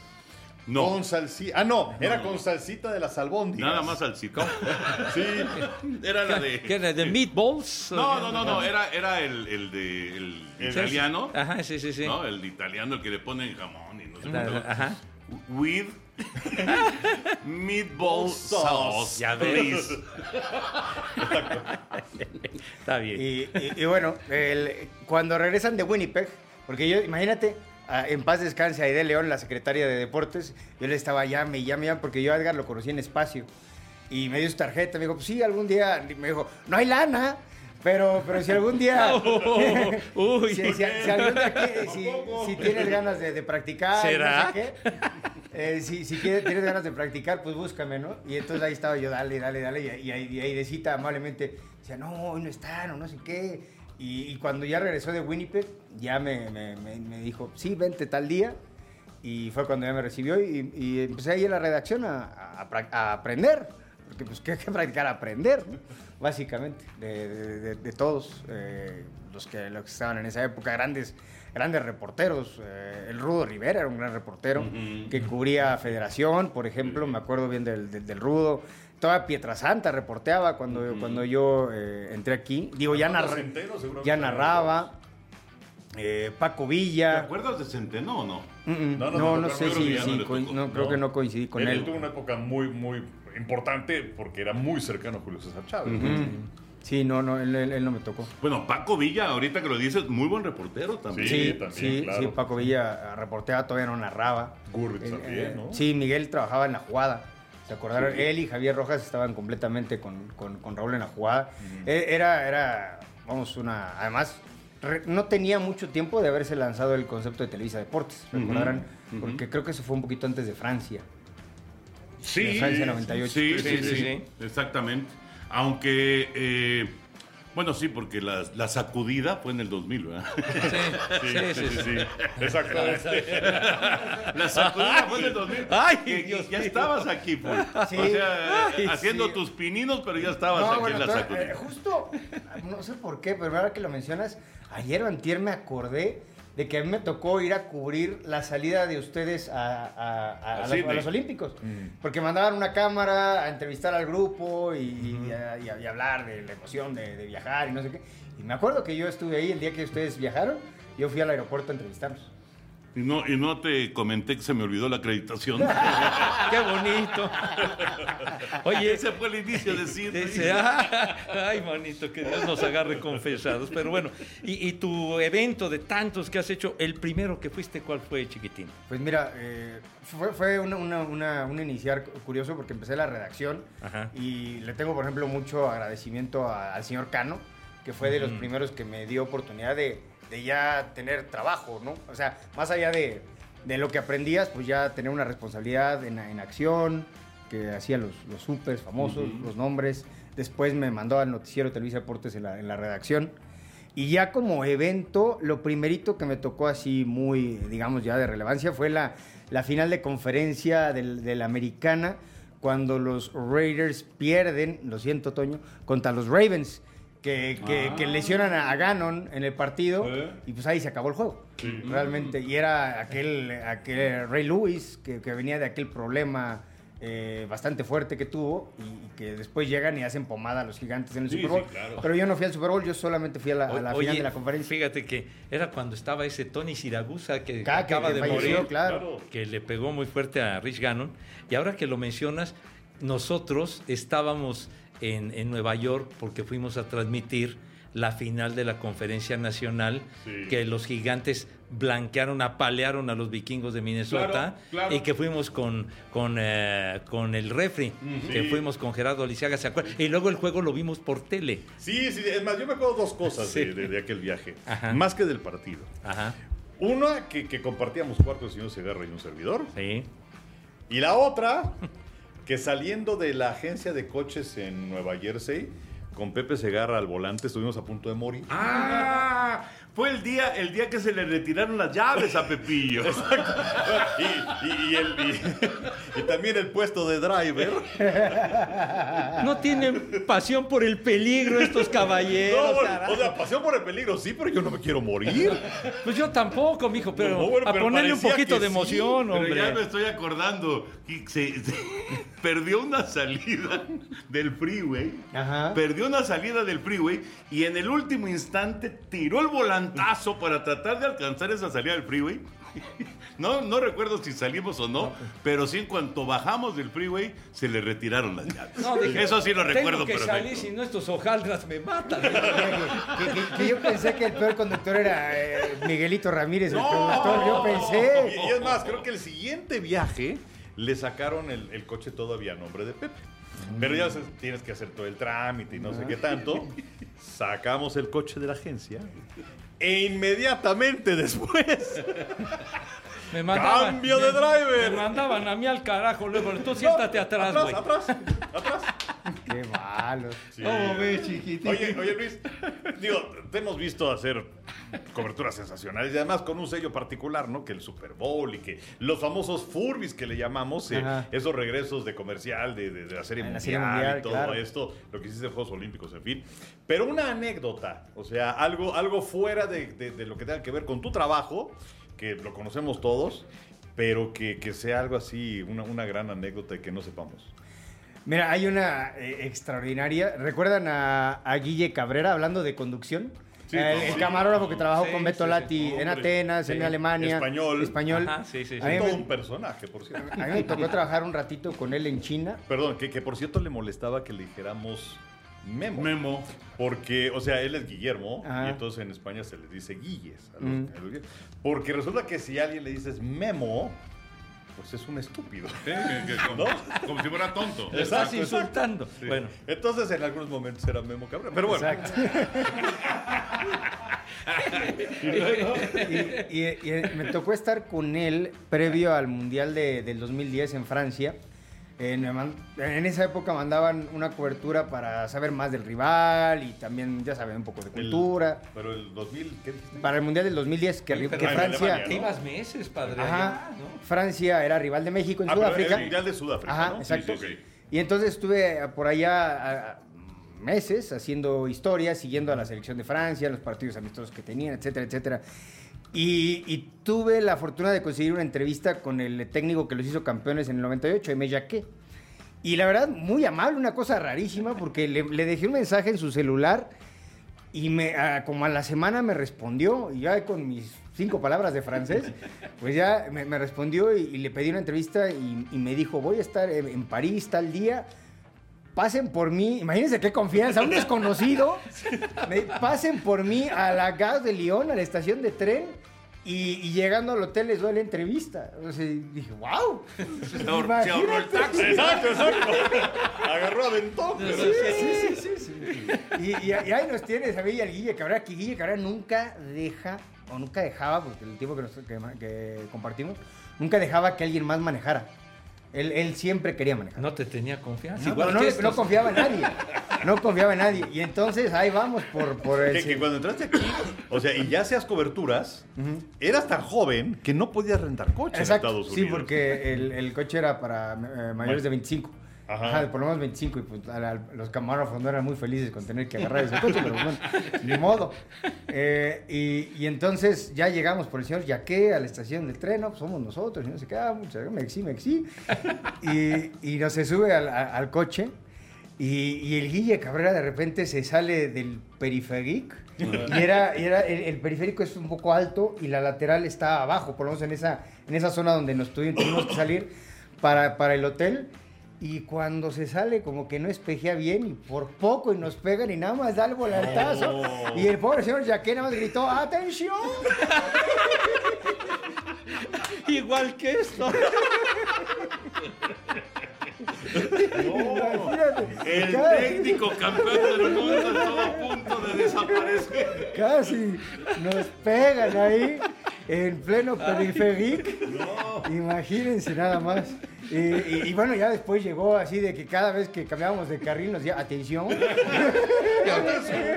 No. Con salsita. Ah, no, era no. con salsita de las albóndigas. Nada más al sitio. [laughs] Sí. [laughs] Era la de. ¿Qué era? ¿De meatballs? No, no, no, no. Era, era el, el de el El- italiano. Ajá, sí, sí, sí. ¿no? El italiano, el que le ponen jamón y no sé Ajá, qué. Ajá. With [laughs] meatball sauce. Ya ves. Está bien. y, y- y bueno, el- cuando regresan de Winnipeg, porque yo, imagínate, en paz descanse Aide León, la secretaria de Deportes, yo le estaba llame y llame, llame, porque yo a Edgar lo conocí en espacio. Y me dio su tarjeta, me dijo, pues sí, algún día, me dijo, no hay lana. Pero, pero si algún día. [laughs] [laughs] Uy. si, si- si algún día que- si- tienes ganas de, de practicar. ¿Será? No sé qué, [laughs] eh, si si quieres- tienes ganas de practicar, pues búscame, ¿no? Y entonces ahí estaba yo, dale, dale, dale. Y, y, ahí- y ahí de cita amablemente decía, no, hoy no están, o no sé qué. Y, y cuando ya regresó de Winnipeg, ya me, me- me- dijo, sí, vente tal día. Y fue cuando ya me recibió y, y empecé ahí en la redacción a, a prac- a aprender. Porque pues ¿qué hay que practicar, aprender, ¿no? básicamente, de, de- de- de todos eh, los, que, los que estaban en esa época, grandes, grandes reporteros. Eh, el Rudo Rivera era un gran reportero que cubría Federación, por ejemplo, me acuerdo bien del, del- del Rudo. Toda Pietrasanta reporteaba cuando, cuando yo eh, entré aquí. Digo, ya, narra- Centeno, ya narraba. eh, Paco ¿Te Villa. acuerdas de Centeno o no? Mm. No, No, no, no, no, sé si, ya no creo que no coincidí con él, él. tuvo una época muy, muy importante porque era muy cercano a Julio César Chávez. Sí, no, no, él, él- él no me tocó. Bueno, Paco Villa, ahorita que lo dices, muy buen reportero también. Sí, Sí, también, sí, claro. sí, Paco Villa eh, reporteaba, todavía no narraba. Gurritz Eh, también, eh, ¿no? Sí, Miguel trabajaba en la jugada. ¿Se acordaron? Él y Javier Rojas estaban completamente con, con- con Raúl en la jugada. Eh, Era, era, vamos, una... Además, re- no tenía mucho tiempo de haberse lanzado el concepto de Televisa Deportes, ¿recordarán? Porque creo que eso fue un poquito antes de Francia. Sí, De Francia 98. Sí, sí, Sí, sí, sí, sí. exactamente. Aunque, eh, bueno, sí, porque la, la sacudida fue en el 2000, ¿verdad? Sí, sí, sí, sí. [laughs] Exactamente. La sacudida fue en el 2000. [laughs] Ay, Que- Dios ya mío. estabas aquí, pues. Sí. O sea, Ay, haciendo sí. tus pininos, pero ya estabas No, aquí bueno, en la sacudida. eh, justo, no sé por qué, pero ahora que lo mencionas, ayer o antier me acordé de que a mí me tocó ir a cubrir la salida de ustedes a, a- a- a los, Olímpicos. Porque mandaban una cámara a entrevistar al grupo y, y hablar de la emoción de, de viajar y no sé qué. Y me acuerdo que yo estuve ahí el día que ustedes viajaron, yo fui al aeropuerto a entrevistarlos. Y no, y no te comenté que se me olvidó la acreditación. [laughs] Qué bonito. Oye, Ese fue el inicio de. Dice, "Ah, ay, manito, que Dios nos agarre confesados. Pero bueno, y, y tu evento de tantos que has hecho, el primero que fuiste, ¿cuál fue, chiquitín? Pues mira, eh, fue, fue una, una- una- un iniciar curioso porque empecé la redacción Ajá. y le tengo, por ejemplo, mucho agradecimiento a- al señor Cano, que fue de los primeros que me dio oportunidad de, de ya tener trabajo, ¿no? O sea, más allá de, de lo que aprendías, pues ya tener una responsabilidad en, en acción, que hacía los, los supers famosos, los nombres. Después me mandó al noticiero Televisa Deportes en la, en la redacción. Y ya como evento, lo primerito que me tocó así muy, digamos, ya de relevancia fue la, la final de conferencia del- de la americana, cuando los Raiders pierden, lo siento, Toño, contra los Ravens, que, que- que lesionan a, Gannon en el partido, ¿Eh? y pues ahí se acabó el juego. Realmente. Y era aquel, aquel Ray Lewis, que, que venía de aquel problema eh, bastante fuerte que tuvo, y, y que después llegan y hacen pomada a los gigantes en el Sí, Super Bowl. sí, claro. Pero yo no fui al Super Bowl, yo solamente fui a la, a la Oye, final de la conferencia. Fíjate que era cuando estaba ese Tony Siragusa que Ca- que- acaba que de falleció, morir, claro. que le pegó muy fuerte a Rich Gannon. Y ahora que lo mencionas, nosotros estábamos en, en Nueva York porque fuimos a transmitir la final de la conferencia nacional Sí. que los gigantes blanquearon, apalearon a los vikingos de Minnesota Claro, claro. y que fuimos con, con, eh, con el refri, que fuimos con Gerardo Lisiaga, ¿se acuerdan? Y luego el juego lo vimos por tele. Sí, sí, es más, yo me acuerdo dos cosas Sí. de, de- de aquel viaje, Ajá. más que del partido. Ajá, Una, que, que compartíamos cuarto el señor Segarra y un servidor. sí. Y la otra, que saliendo de la agencia de coches en Nueva Jersey, con Pepe Segarra al volante, estuvimos a punto de morir. Ah, fue el día, el día que se le retiraron las llaves a Pepillo. [laughs] Y, y- y el- y- y también el puesto de driver. No tienen pasión por el peligro estos No, caballeros. bueno, carajo. o sea, pasión por el peligro, sí, pero yo no me quiero morir. Pues yo tampoco, mijo, pero No, bueno, a pero ponerle un poquito de sí, emoción, Pero ya me hombre. estoy acordando. se- se- [laughs] perdió una salida del freeway. Ajá. Perdió una salida del freeway y en el último instante tiró el volantazo para tratar de alcanzar esa salida del freeway. [laughs] No, no recuerdo si salimos o no, pero sí en cuanto bajamos del freeway se le retiraron las llaves. No, dije, Eso sí lo recuerdo Tengo que perfecto. salir, si no estos hojaldras me matan. [laughs] que, que- que yo pensé que el peor conductor era eh, Miguelito Ramírez, el productor. Yo Y, pensé. y es más, creo que el siguiente viaje le sacaron el, el coche todavía a nombre de Pepe. Pero ya sabes, tienes que hacer todo el trámite y no sé qué tanto. [laughs] Sacamos el coche de la agencia. E inmediatamente después. [laughs] Me mandaban, ¡Cambio de me- driver! Me mandaban a mí al carajo luego. Tú siéntate atrás, güey. atrás, atrás. Qué malo. Sí. ¿Cómo ves, chiquitín? Oye, oye Luis, digo, te hemos visto hacer coberturas sensacionales y además con un sello particular, ¿no? Que el Super Bowl y que los famosos Furbis que le llamamos, eh, esos regresos de comercial de, de- de la serie En la mundial, Serie Mundial, y todo claro. esto, lo que hiciste en Juegos Olímpicos, en fin. Pero una anécdota, o sea, algo, algo fuera de, de- de lo que tenga que ver con tu trabajo, que lo conocemos todos, pero que, que sea algo así, una, una gran anécdota y que no sepamos. Mira, hay una eh, extraordinaria. ¿Recuerdan a, a Guille Cabrera hablando de conducción? Sí, el, no, el sí. camarógrafo que trabajó Sí, con Beto sí, sí. Lati en Atenas, en. Alemania. Español. Español. Ajá, sí, sí, sí. A mí Todo me- un personaje, por cierto. A mí me tocó trabajar un ratito con él en China. Perdón, que, que por cierto le molestaba que le dijéramos Memo. Memo. Porque, o sea, él es Guillermo Ajá. y entonces en España se les dice Guilles. a los- Mm. a los- porque resulta que si a alguien le dices Memo, pues es un estúpido. Sí, que- que [laughs] como, como si fuera tonto. Estás insultando. Sí. Bueno, Entonces en algunos momentos era Memo Cabrera. Pero bueno, Exacto. [laughs] y, y- y me tocó estar con él previo al Mundial de- del 2010 en Francia. Eh, me man- en esa época mandaban una cobertura para saber más del rival y también, ya saben, un poco de el- cultura. pero el 2000, ¿qué dijiste? Para el Mundial del 2010, que, Oye, que en Francia, Alemania, ¿no? ibas meses, padre. Ajá. allá, ¿no? Francia era rival de México en Ah, pero Sudáfrica. el Mundial de Sudáfrica, Ajá, ¿no? exacto. Sí, sí, sí. Y entonces estuve por allá a- meses haciendo historias, siguiendo a la selección de Francia, los partidos amistosos que tenían, etcétera, etcétera. Y, y tuve la fortuna de conseguir una entrevista con el técnico que los hizo campeones en el 98, Aimé Jacquet. Y la verdad, muy amable, una cosa rarísima, porque le, le dejé un mensaje en su celular y me, ah, como a la semana me respondió, y ya con mis cinco palabras de francés, pues ya me, me respondió y, y le pedí una entrevista y, y me dijo, voy a estar en, en París tal día, pasen por mí, imagínense qué confianza, un desconocido, me- pasen por mí a la Gare de Lyon, a la estación de tren, y, y llegando al hotel les doy la entrevista. O sea, dije, wow. Se ahorró, se ahorró el taxi. Exacto, exacto. Agarró aventón. Sí, sí, sí, sí, sí. Y, y- y ahí nos tienes a mí y al Guille Cabrera, que Guille Cabrera nunca deja, o nunca dejaba, porque el tiempo que, nos- que compartimos, nunca dejaba que alguien más manejara. Él, él siempre quería manejar. No te tenía confianza. No, Igual no, que confiaba en nadie. no confiaba en nadie. Y entonces ahí vamos por, por el... Que, que cuando entraste aquí, o sea, y ya seas coberturas, eras tan joven que no podías rentar coche Exacto, en Estados sí, Unidos. porque el, el coche era para eh, mayores de 25. Ajá. Ajá. por lo menos 25 y pues a la- los camarógrafos no eran muy felices con tener que agarrar ese coche, pero bueno, [laughs] ni modo. Eh, y, y entonces ya llegamos por el señor Yaqué a la estación del tren, no, pues somos nosotros, y no sé qué, ah, muchas gracias, mexi, mexi. Y, y nos se sube al, a- al coche y, y el Guille Cabrera de repente se sale del periférico y era, y era el, el periférico es un poco alto y la lateral está abajo, por lo menos en esa, en esa zona donde nos tuvimos que salir para, para el hotel. Y cuando se sale, como que no espejea bien y por poco y nos pegan y nada más da el volantazo. Y el pobre señor Jaqué nada más gritó: ¡Atención! [laughs] Igual que esto. [laughs] Imagínate. El Casi- técnico campeón del mundo estuvo a punto de desaparecer. Casi nos pegan ahí en pleno periférico. Imagínense nada más. Y, y- y bueno, ya después llegó así de que cada vez que cambiábamos de carril nos decía, atención.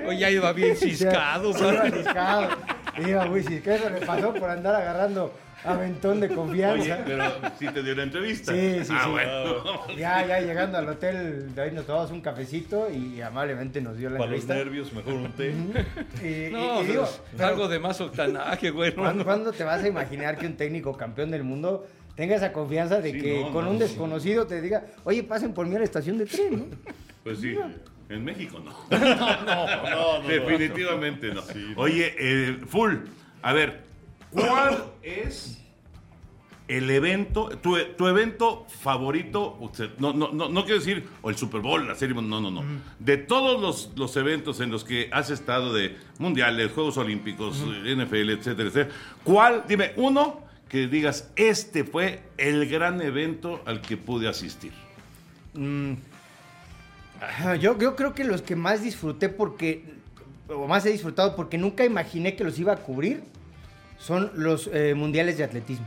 O ya iba bien ciscado. Iba ciscado. Iba muy ciscado. Eso le pasó por andar agarrando aventón de confianza. Oye, pero sí te dio una entrevista. Sí, sí, ah, sí. bueno. Ya, ya llegando al hotel, de ahí nos tomamos un cafecito y amablemente nos dio la Para los entrevista. nervios, mejor un té. Y, y- No, y digo, pero- algo de más octanaje, güey. no, ¿Cuándo, no. cuándo te vas a imaginar que un técnico campeón del mundo tenga esa confianza de Sí, que no, con no, un desconocido te diga, oye, pasen por mí a la estación de tren, ¿no? Pues sí, en México [laughs] no. No, no, Definitivamente no. Oye, eh, Full, a ver, ¿cuál es el evento, tu, tu evento favorito? Usted- No, no, no, no quiero decir, o el Super Bowl, la serie, no, no, no. De todos los, los eventos en los que has estado de mundiales, Juegos Olímpicos, NFL, etcétera, etcétera, ¿cuál? Dime, uno que digas, este fue el gran evento al que pude asistir. Ajá, Yo, yo creo que los que más disfruté porque, o más he disfrutado porque nunca imaginé que los iba a cubrir, son los eh, mundiales de atletismo.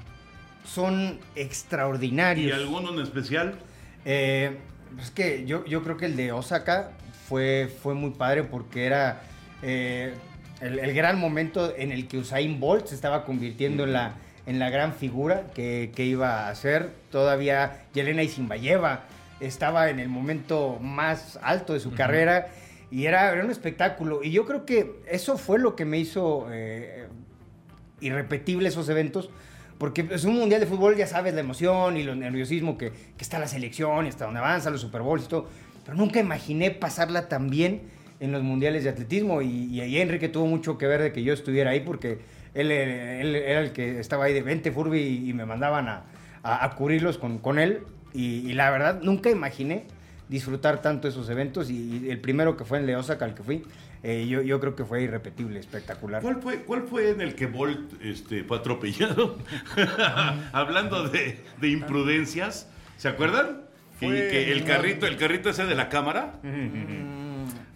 Son extraordinarios. ¿Y alguno en especial? Eh, es que yo, yo creo que el de Osaka fue, fue muy padre porque era eh, el, el gran momento en el que Usain Bolt se estaba convirtiendo en, la, en la gran figura que, que iba a ser. Todavía Yelena Isinbayeva estaba en el momento más alto de su carrera y era, era un espectáculo. Y yo creo que eso fue lo que me hizo eh, irrepetible esos eventos. Porque es un mundial de fútbol, ya sabes, la emoción y el nerviosismo que, que está la selección y hasta donde avanza, los Super Bowls y todo. Pero nunca imaginé pasarla tan bien en los mundiales de atletismo. Y, y ahí Enrique tuvo mucho que ver de que yo estuviera ahí porque él, él era el que estaba ahí de 20 Furby y, me mandaban a, a- cubrirlos con, con él. Y, la verdad, nunca imaginé disfrutar tanto esos eventos. Y, y el primero que fue en Leosaca, al que fui, eh, yo, yo creo que fue irrepetible, espectacular. ¿Cuál fue, ¿Cuál fue en el que Bolt este, fue atropellado? [laughs] Hablando de, de imprudencias, ¿se acuerdan? Que, Fue- que el carrito, el carrito ese de la cámara.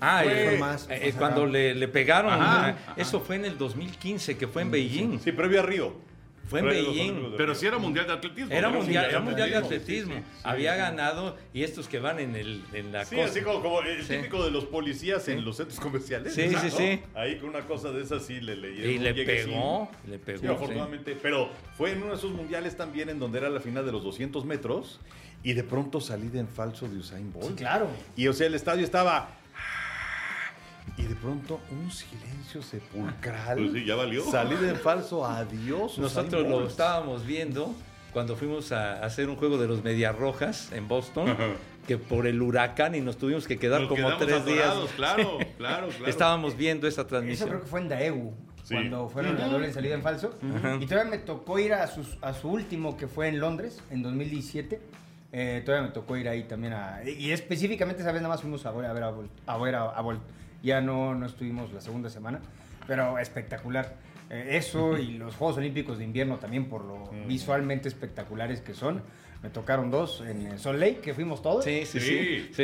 Ah, Fue más- eh, cuando le, le pegaron. Ajá, Eso fue en el 2015, que fue en Beijing. Sí, previo a Río. Fue en Beijing. De Pero sí era mundial de atletismo. Era mundial, era mundial de atletismo. atletismo. Sí, sí, sí. Había ganado y estos que van en, el, en la Sí, cosa. así como, como el Sí. típico de los policías en los centros comerciales. Sí, sí, ¿no? sí. Ahí con una cosa de esas sí le leyeron. Y le pegó, le pegó. Sí, sí. afortunadamente. Pero fue en uno de esos mundiales también en donde era la final de los 200 metros y de pronto salí en falso de Usain Bolt. Sí, claro. Y o sea, el estadio estaba. Y de pronto un silencio sepulcral. Pues sí, ya valió. Salí en falso, adiós. Nosotros lo estábamos viendo cuando fuimos a hacer un juego de los Medias Rojas en Boston, Ajá. que por el huracán y nos tuvimos que quedar Nos como quedamos tres días. Claro, [laughs] claro, claro. Estábamos viendo esa Eso creo transmisión. que fue en Daegu, Sí. cuando fueron a doble en salida en falso. Y todavía me tocó ir a, sus- a su último, que fue en Londres, en 2017. Eh, todavía me tocó ir ahí también a... Y específicamente esa vez nada más fuimos a ver a, ver a, a, ver a- a Bolt. Ya no, no estuvimos la segunda semana, pero espectacular. Eh, eso y los Juegos Olímpicos de Invierno también por lo visualmente espectaculares que son. Me tocaron dos en Salt Lake, que fuimos todos. Sí, sí, Sí. sí. sí.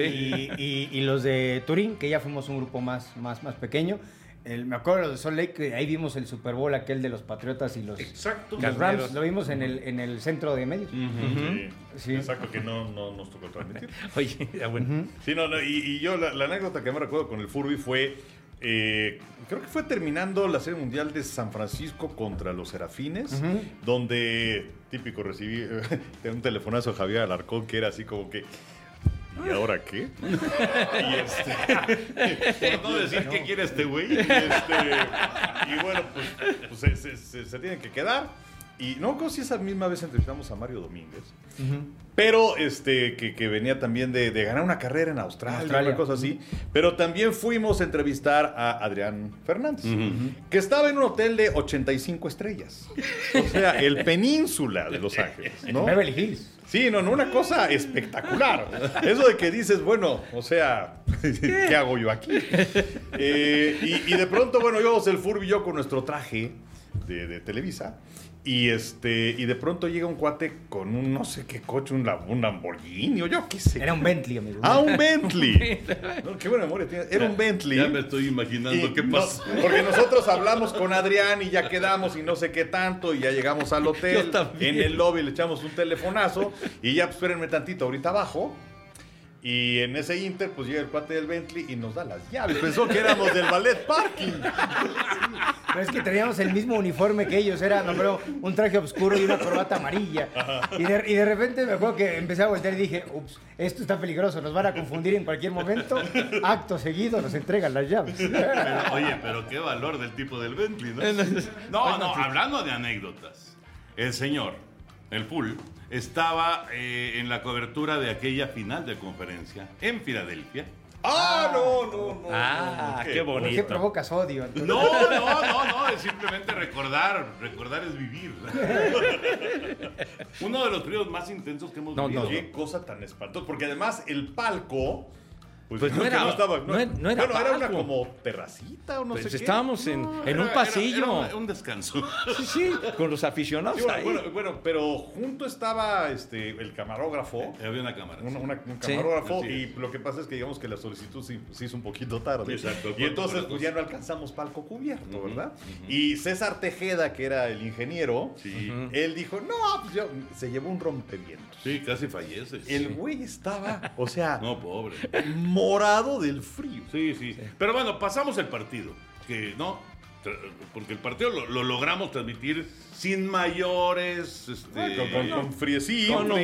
Y, y- y los de Turín, que ya fuimos un grupo más, más, más pequeño. El- me acuerdo de Salt Lake, que ahí vimos el Super Bowl aquel de los Patriotas y los, Exacto. los Rams. Lo vimos en el, en el centro de medios. Sí, Sí. Exacto, que no, no nos tocó transmitir. [laughs] Oye, ya bueno. Sí, no, no, y, y yo la, la anécdota que me recuerdo con el Furby fue, eh, creo que fue terminando la Serie Mundial de San Francisco contra los Serafines, donde típico recibí eh, [laughs] un telefonazo de Javier Alarcón que era así como que... ¿Y ahora qué? [laughs] y este. Por no decir qué quiere este güey. Y, este, y bueno, pues, pues se, se- se- se tienen que quedar. Y no creo si esa misma vez entrevistamos a Mario Domínguez. Pero este, que, que venía también de, de ganar una carrera en Australia, Australia. una cosa así. Pero también fuimos a entrevistar a Adrián Fernández, que estaba en un hotel de 85 estrellas. O sea, el península de Los Ángeles, ¿no? Beverly Hills. Sí, no, no, una cosa espectacular. Eso de que dices, bueno, o sea, [laughs] ¿qué hago yo aquí? Eh, y, y de pronto, bueno, íbamos el Furby y yo con nuestro traje de, de Televisa. Y este, y de pronto llega un cuate con un no sé qué coche, un, Lam- un Lamborghini o yo qué sé. Era un Bentley, amigo. Ah, un Bentley. [laughs] No, qué buena memoria tiene. Era un Bentley. Ya me estoy imaginando Y qué no- pasó. porque nosotros hablamos con Adrián y ya quedamos y no sé qué tanto y ya llegamos al [laughs] hotel. Yo también. En el lobby le echamos un telefonazo y ya pues, espérenme tantito ahorita abajo. Y en ese inter pues llega el cuate del Bentley y nos da las llaves. Pensó que éramos del ballet parking. Pero es que teníamos el mismo uniforme que ellos. Era, acuerdo, un traje oscuro y una corbata amarilla. Y de, y de repente me acuerdo que empecé a voltear y dije, ups, esto está peligroso, nos van a confundir en cualquier momento. Acto seguido nos entregan las llaves. Pero, oye, pero qué valor del tipo del Bentley, ¿no? No, no, hablando de anécdotas. El señor, el pool, estaba eh, en la cobertura de aquella final de conferencia en Filadelfia. Ah, no, no, no. Ah, no, qué ¿Por qué bonito. provocas odio? entonces? No, no, no, no, es simplemente recordar. Recordar es vivir. [laughs] Uno de los fríos más intensos que hemos No, vivido. no, Qué cosa tan espantosa. Porque además el palco. Pues, Pues no que era- estaba. no era- no era bueno, era una como terracita o no Pues sé qué. estábamos en, en Era- un pasillo. era un descanso. Sí, sí, con los aficionados Sí, bueno, ahí. bueno, bueno, pero junto estaba este, el camarógrafo. Había una cámara. una- una- un camarógrafo y lo que pasa es que digamos que la solicitud se, se hizo un poquito tarde Exacto, y entonces pues ya no alcanzamos palco cubierto, ¿verdad? Y César Tejeda, que era el ingeniero, Sí. él dijo, no, pues yo, se llevó un rompevientos. Sí, casi fallece. El güey estaba, o sea, No, pobre. Morado del frío. Sí, sí, Pero bueno, pasamos el partido. Que no. Porque el partido lo, lo logramos transmitir sin mayores. Este, Con, con, con frío. frío. No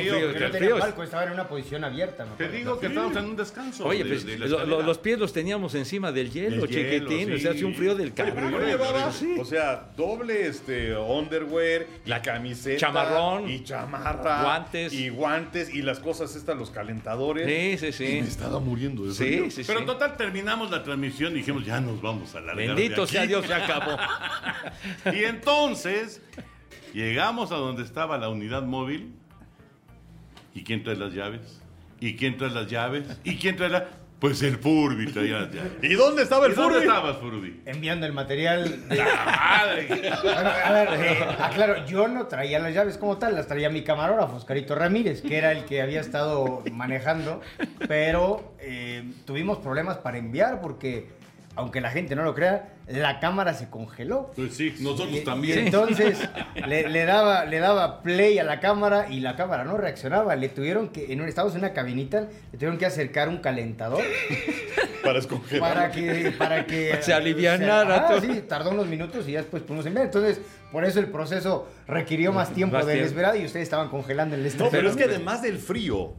tenía palco, estaba en una posición abierta. Te digo que estábamos en un descanso. Oye, de- pues de la lo- lo- escalera. los pies los teníamos encima del hielo, Del hielo, chiquitín. O sea, hacía un frío del Oye, pero carajo. yo llevaba, Sí. o sea, doble este underwear, la camiseta, chamarrón, y chamarra, guantes. y guantes y las cosas estas, los calentadores. Sí, sí, sí. Y me estaba muriendo de frío. Sí, sí, Pero sí. total, terminamos la transmisión y dijimos, ya nos vamos a la Bendito sea Dios, se acabó. [laughs] Y entonces llegamos a donde estaba la unidad móvil. ¿Y quién trae las llaves? ¿Y quién trae las llaves? ¿Y quién trae la...? Pues el Furby traía las llaves. ¿Y dónde estaba el ¿Y dónde Furby? estabas, Furby? Enviando el material. de- Madre. Bueno, a ver, eh, aclaro, yo no traía las llaves como tal, las traía mi camarógrafo, Oscarito Ramírez, que era el que había estado manejando, pero eh, tuvimos problemas para enviar porque, aunque la gente no lo crea, la cámara se congeló. Pues sí, nosotros Y- y también. entonces [laughs] le, le daba, le daba play a la cámara y la cámara no reaccionaba. Le tuvieron que, en un, estábamos en una cabinita, le tuvieron que acercar un calentador [laughs] Para escongelar. para que, para que [laughs] Se alivianara Ah, todo. sí, tardó unos minutos y ya después pudimos enviar. Entonces, por eso el proceso requirió más tiempo Más del tiempo. esperado y ustedes estaban congelando el No, estacionamiento. pero es que además del frío,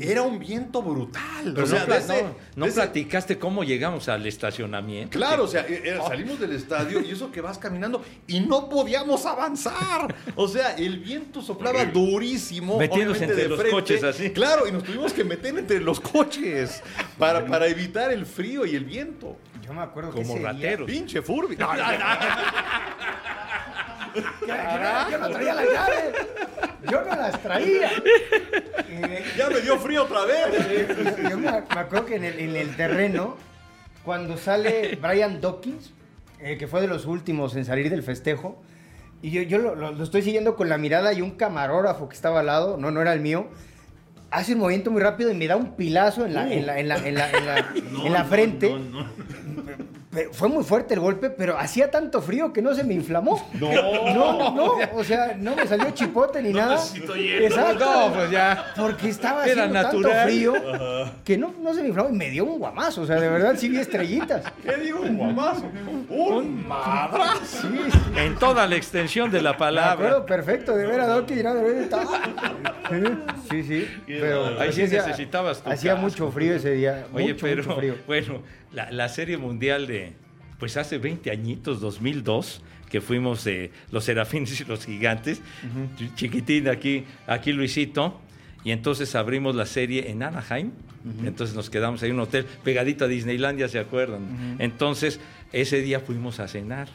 era un viento brutal. Pero o sea, no, no, no platicaste cómo llegamos al estacionamiento. Claro, o sea, era- salimos del estadio y eso que vas caminando y no podíamos avanzar. O sea, el viento soplaba durísimo. Metiéndose obviamente entre de los frente. coches, así. Claro, y nos tuvimos que meter entre los coches para, para evitar el frío y el viento. Yo me acuerdo que Como día- rateros. Pinche Furby. No, no, no. [laughs] Yo, no traía las llaves. Yo no las traía. Eh, [laughs] Ya me dio frío otra vez. yo, yo me, me acuerdo que en el, en el terreno, cuando sale Brian Dawkins, eh, que fue de los últimos en salir del festejo, y yo, yo lo, lo- lo estoy siguiendo con la mirada y un camarógrafo que estaba al lado, no, no era el mío, hace un movimiento muy rápido y me da un pilazo en la, en la, en la, en la, en la- [laughs] No, en la no, frente. no, no. [laughs] Pero fue muy fuerte el golpe, pero hacía tanto frío que no se me inflamó. [laughs] No. No, no, o sea, no me salió chipote ni nada. hielo. Exacto. No, pues ya. Porque estaba Era haciendo tanto natural. frío que no, no se me inflamó y me dio un guamazo. O sea, de verdad sí vi estrellitas. [laughs] ¿Qué digo? Un guamazo. Un madrazo. Sí, sí. En toda la extensión de la Me palabra. acuerdo perfecto de ver a Doki ver estaba- Sí, sí. Pero Ahí sí necesitabas tu Hacía casco. mucho frío ese día. Oye, mucho, pero mucho frío. bueno, la, la serie mundial de, pues hace 20 añitos, 2002, que fuimos de los Serafines y los Gigantes, chi- chiquitín aquí, aquí Luisito, y entonces abrimos la serie en Anaheim, entonces nos quedamos ahí en un hotel pegadito a Disneylandia, ¿se acuerdan? Entonces, ese día fuimos a cenar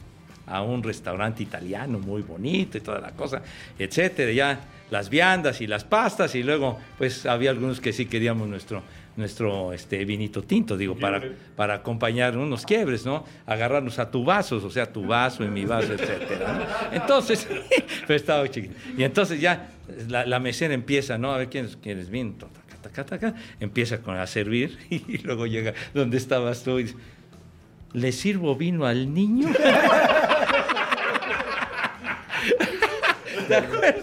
a un restaurante italiano muy bonito y toda la cosa, etcétera, ya las viandas y las pastas y luego pues había algunos que sí queríamos nuestro nuestro este vinito tinto, digo, para, para acompañar unos quiebres, ¿no? Agarrarnos a tu vasos, o sea, tu vaso y mi vaso, etcétera. ¿no? Entonces, [laughs] pero estaba chiquito. Y entonces ya la, la mesera empieza, ¿no? A ver quién, quién es bien, taca, taca, taca, empieza con a servir [laughs] y luego llega donde estabas tú y dice, ¿le sirvo vino al niño? [laughs] ¿Te acuerdas?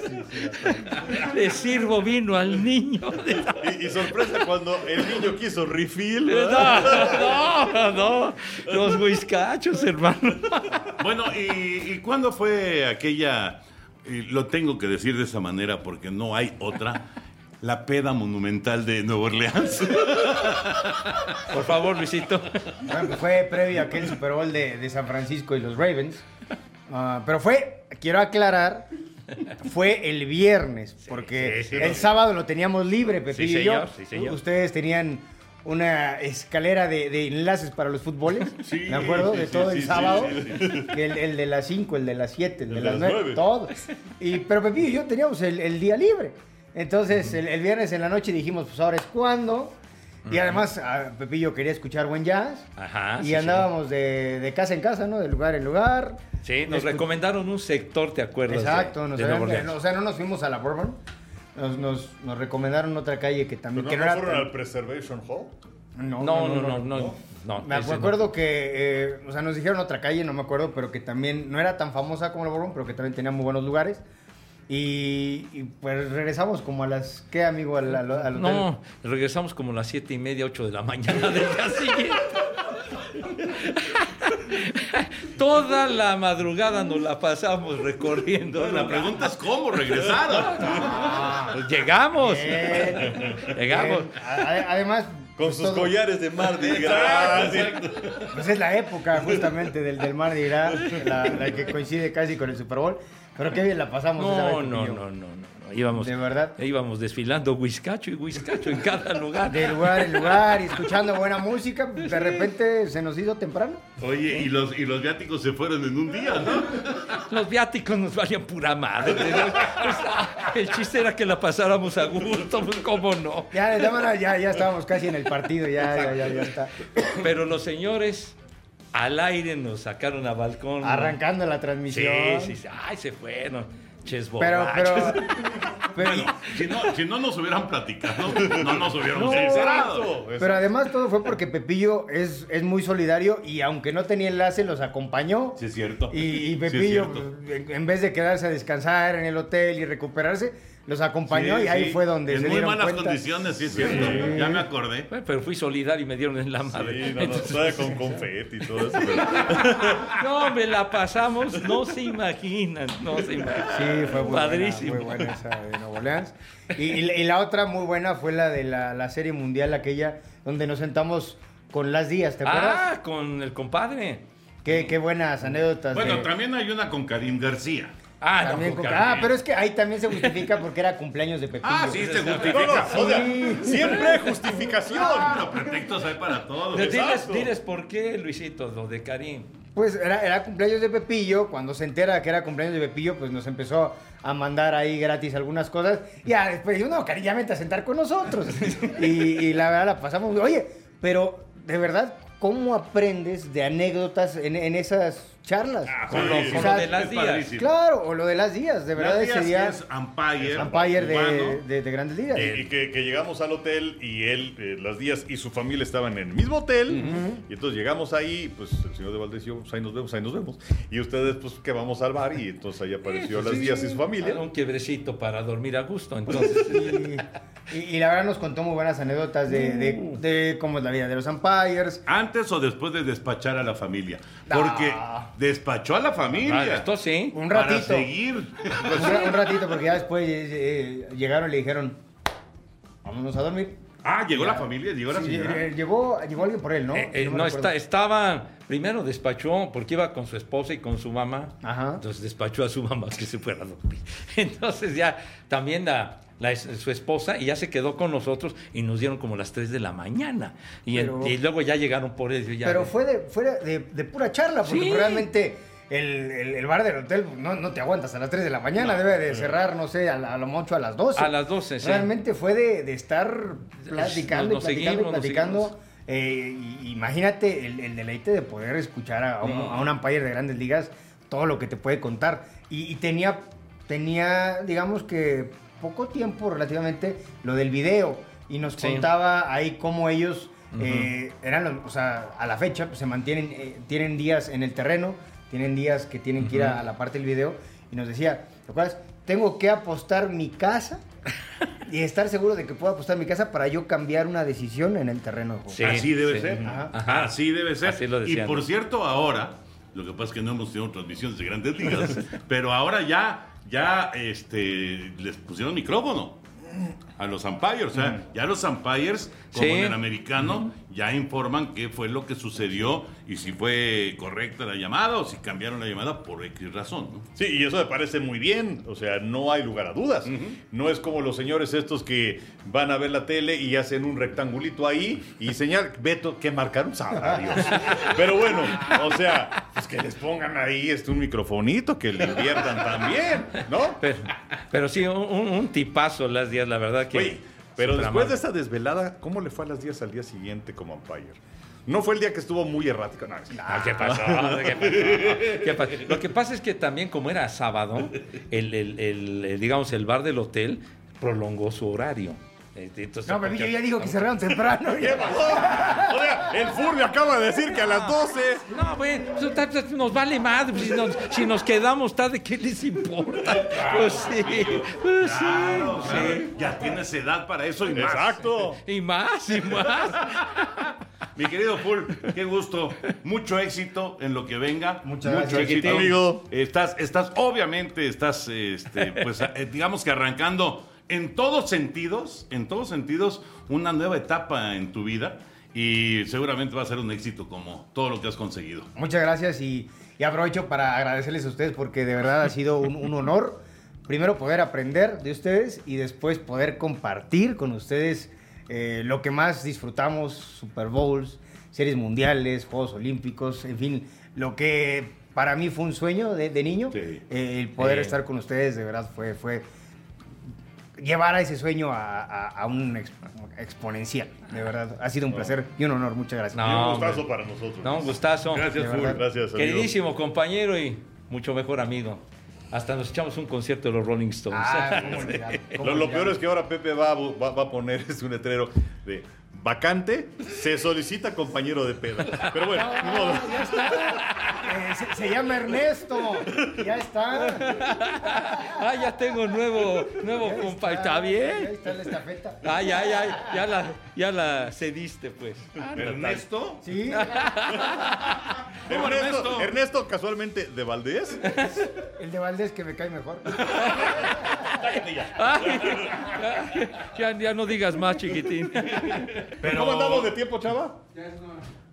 Le sirvo vino al niño. Y, y sorpresa cuando el niño quiso refill. ¿verdad? No, no, no. Los whiskachos, hermano. Bueno, ¿y, y cuándo fue aquella, y lo tengo que decir de esa manera porque no hay otra, la peda monumental de Nueva Orleans? [laughs] Por favor, Luisito. Bueno, pues fue previo a aquel Super Bowl de, de San Francisco y los Ravens. Ah, pero fue, quiero aclarar, fue el viernes, porque sí, sí, el sábado lo teníamos libre, Pepillo Sí, y yo. señor, sí, señor. Ustedes tenían una escalera de, de enlaces para los fútboles, [laughs] Sí, ¿me acuerdo? sí, de todo sí, el sí, sábado. sí, que El, el de las 5, el de las 7, el de de las 9, nueve. todo. Y, pero Pepillo y yo teníamos el, el día libre. Entonces, el, el viernes en la noche dijimos, pues ahora es cuando. Y además, a Pepillo quería escuchar buen jazz. Ajá. y sí, andábamos de, de casa en casa, ¿no? De lugar en lugar. Sí, Sí, nos Escu- recomendaron un sector, ¿te acuerdas? de- Exacto, nos de habían- o sea, no nos fuimos a la Bourbon. Nos, nos, nos recomendaron otra calle que también. ¿No, que no era fueron al Preservation Hall? No, No, no, no, no. no, Me acuerdo que, eh, o sea, nos dijeron otra calle, no me acuerdo, pero que también no era tan famosa como la Bourbon, pero que también tenía muy buenos lugares. Y, y, pues regresamos como a las, ¿qué amigo? Al, al- al hotel. No, regresamos como a las siete y media, ocho de la mañana del día siguiente. [laughs] Toda la madrugada nos la pasamos recorriendo. La pregunta es cómo regresaron. Pues [laughs] llegamos. Bien, Llegamos. bien. Además, Con pues, sus todo- collares de Mardi Gras. Pues es la época justamente del, del Mar de Gras, la, la que coincide casi con el Super Bowl. Pero qué bien la pasamos. esa vez, no, no, no. no. Íbamos, De verdad. íbamos desfilando whiskacho y whiskacho en cada lugar. De lugar en lugar y [laughs] escuchando buena música, de repente se nos hizo temprano. Oye, y los, y los viáticos se fueron en un día, ¿no? Los viáticos nos valían pura madre. El chiste era que la pasáramos a gusto, pues cómo no. Ya, ya, ya estábamos casi en el partido, ya, ya, ya, ya está. Pero los señores al aire nos sacaron a balcón. Arrancando la Sí, transmisión. sí, sí. Ay, se fueron. Ches Pero, [laughs] pero, Bueno, si no, si no nos hubieran platicado, no nos hubieran No, sincerado. pero además todo fue porque Pepillo es, es muy solidario y aunque no tenía enlace, los acompañó. Sí, es cierto. Y, y Sí, es Pepillo, cierto. en vez de quedarse a descansar en el hotel y recuperarse, los acompañó Sí, y ahí sí. fue donde En se muy dieron malas cuenta. condiciones, sí, es cierto. Ya me acordé. Bueno, Pero fui solidario y me dieron en la madre. Sí, no, no, Entonces, sabe [laughs] con confeti y todo eso. pero- [laughs] no, me la pasamos, no se imaginan, no se imaginan. Sí, fue muy Padrísimo. buena, muy buena esa de Nuevo Orleans. Y, y la- y la otra muy buena fue la de la, la serie mundial, aquella donde nos sentamos con las días, ¿te acuerdas? Ah, con el compadre. Qué, qué buenas anécdotas. Bueno, de- también hay una con Karim García. Ah, también con con- Carmen. ah, pero es que ahí también se justifica porque era cumpleaños de Pepillo. Ah, sí, se No, justifica. no, o sea, siempre hay justificación. Claro, pretextos hay para todo. Diles, diles por qué, Luisito, lo de Karim. Pues era, era cumpleaños de Pepillo. Cuando se entera que era cumpleaños de Pepillo, pues nos empezó a mandar ahí gratis algunas cosas. Y ya después dijo, no, Cari, ya vente a sentar con nosotros. [laughs] y, y la verdad la pasamos. Oye, pero de verdad, ¿cómo aprendes de anécdotas en, en esas charlas. Ah, Con sí, lo, sí, con sí. lo de las es días. Claro, o lo de las días, de verdad Las ese días día. es Umpire. Umpire de, de, de Grandes Ligas. Y que, que llegamos al hotel y él, eh, las días y su familia estaban en el mismo hotel. Y entonces llegamos ahí, pues el señor de Valdés y yo, pues ahí nos vemos, ahí nos vemos. Y ustedes, pues que vamos al bar y entonces ahí apareció las días y su familia. Un quiebrecito para dormir a gusto, entonces. [laughs] Y, y la verdad nos contó muy buenas anécdotas de, de, de cómo es la vida de los umpires. Antes o después de despachar a la familia. No. Porque despachó a la Ah, familia. esto sí. Un Para ratito. seguir. Un, ra- un ratito, porque ya después eh, eh, llegaron y le dijeron, vámonos a dormir. Ah, llegó la familia, llegó la Sí, señora. eh, llegó, llegó alguien por él, ¿no? Eh, eh, no, está, estaba, primero despachó, porque iba con su esposa y con su mamá. Ajá. Entonces despachó a su mamá que se fuera a dormir. [laughs] Entonces ya también la, la su esposa y ya se quedó con nosotros y nos dieron como las 3 de la mañana. Y, en- Pero- y luego ya llegaron por él. ya- Pero fue de, fue de, de pura charla, porque Sí. realmente el, el- el bar del hotel no, no te aguantas a las 3 de la mañana, debe de cerrar, no sé, a, la- a lo mucho a las 12. A las 12, sí. Realmente fue de, de estar platicando Nos- nos y platicando seguimos, y platicando. Eh, imagínate el, el deleite de poder escuchar a, un, a un umpire de grandes ligas todo lo que te puede contar. Y, y tenía, tenía, digamos que poco tiempo relativamente lo del video. Y nos Sí. contaba ahí cómo ellos eh, eran, los- o sea, a la fecha pues, se mantienen, eh, tienen días en el terreno, tienen días que tienen que ir a, a la parte del video. Y nos decía, ¿te acuerdas? Tengo que apostar mi casa [laughs] y estar seguro de que puedo apostar mi casa para yo cambiar una decisión en el terreno de juego. Sí, Así debe sí. ser. Ajá. Ajá. Así debe ser. Así lo y por cierto, ahora, lo que pasa es que no hemos tenido transmisiones de grandes ligas, [laughs] pero ahora ya, ya este, les pusieron micrófono a los umpires. O sea, ya los umpires, como Sí. en el americano, ya informan qué fue lo que sucedió y si fue correcta la llamada o si cambiaron la llamada por X razón. ¿no? Sí, y eso me parece muy bien. O sea, no hay lugar a dudas. No es como los señores estos que van a ver la tele y hacen un rectangulito ahí y señal, Beto, que marcaron, sabrá Dios. Pero bueno, o sea, pues que les pongan ahí este, un microfonito, que le inviertan también, ¿no? Pero, pero sí, un, tipazo las días, la verdad que. Oye, pero después de esta desvelada, ¿cómo le fue a las 10 al día siguiente como umpire? No fue el día que estuvo muy errático, no. es- Ah, ¿Qué pasó? ¿Qué pasó? ¿Qué pasó? Lo que pasa es que también como era sábado, el, el- el- el, digamos, el bar del hotel prolongó su horario. Este, Entonces, No, pero yo ya dijo que cerraron temprano. ¿Qué pasó? O sea, el Furbio acaba de decir que a las 12. No, güey, ta- nos vale madre. pues, Si nos, si nos quedamos tarde, ¿qué les importa? Pues sí, pues sí, Claro, sí. Ya tienes edad para eso y más. Exacto. Y más, y más. Mi querido Full, qué gusto. Mucho éxito en lo que venga. Muchas Mucho gracias. éxito. Amigo. Estás, estás, obviamente, estás, este, pues, eh, digamos que arrancando en todos sentidos, en todos sentidos, una nueva etapa en tu vida. Y seguramente va a ser un éxito como todo lo que has conseguido. Muchas gracias y, y aprovecho para agradecerles a ustedes porque de verdad ha sido un, un honor. Primero poder aprender de ustedes y después poder compartir con ustedes eh, lo que más disfrutamos, Super Bowls, series mundiales, Juegos Olímpicos, en fin, lo que para mí fue un sueño de, de niño, Sí. eh, el poder Sí. estar con ustedes, de verdad fue, fue llevar a ese sueño a, a- a un ex- exponencial, de verdad. Ha sido un placer y un honor, muchas gracias. No. Y un gustazo hombre. para nosotros. No, un gustazo. Gracias, Full. Gracias, amigo. Queridísimo compañero y mucho mejor amigo. Hasta nos echamos un concierto de los Rolling Stones. Ah, [laughs] cómo olvidar, cómo Lo, peor es que ahora Pepe va, a bu- va- va a poner [laughs] es un letrero de vacante, se solicita compañero de peda. Pero bueno, modo. Ya está. Eh, se, se llama Ernesto. Ya está. ah, ya tengo nuevo, nuevo Ya compa. está. ¿Está Ya bien? está la estafeta. Ah, ya, ya, ya la, ya la cediste, pues. Ernesto. Sí. [laughs] Ernesto, Ernesto, casualmente de Valdés. El de Valdés que me cae mejor. Ay, ya, ya no digas más, chiquitín. Pero, ¿Cómo andamos de tiempo, chava?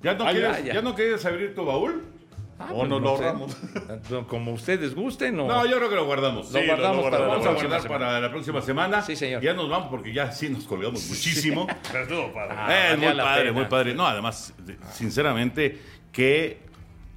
¿Ya no, Ah, ya, quieres, ya. ¿Ya no quieres abrir tu baúl? Ah, ¿O pues nos no lo sé. ahorramos? Como ustedes gusten, o. No, yo creo que lo guardamos. Lo Sí, guardamos lo- lo para la a guardar semana. para la próxima semana. Sí, señor. Ya nos vamos porque ya sí nos colgamos muchísimo. [laughs] Pero estuvo padre. Ah, Eh, es valía muy padre, pena. muy padre. No, además, de- sinceramente, qué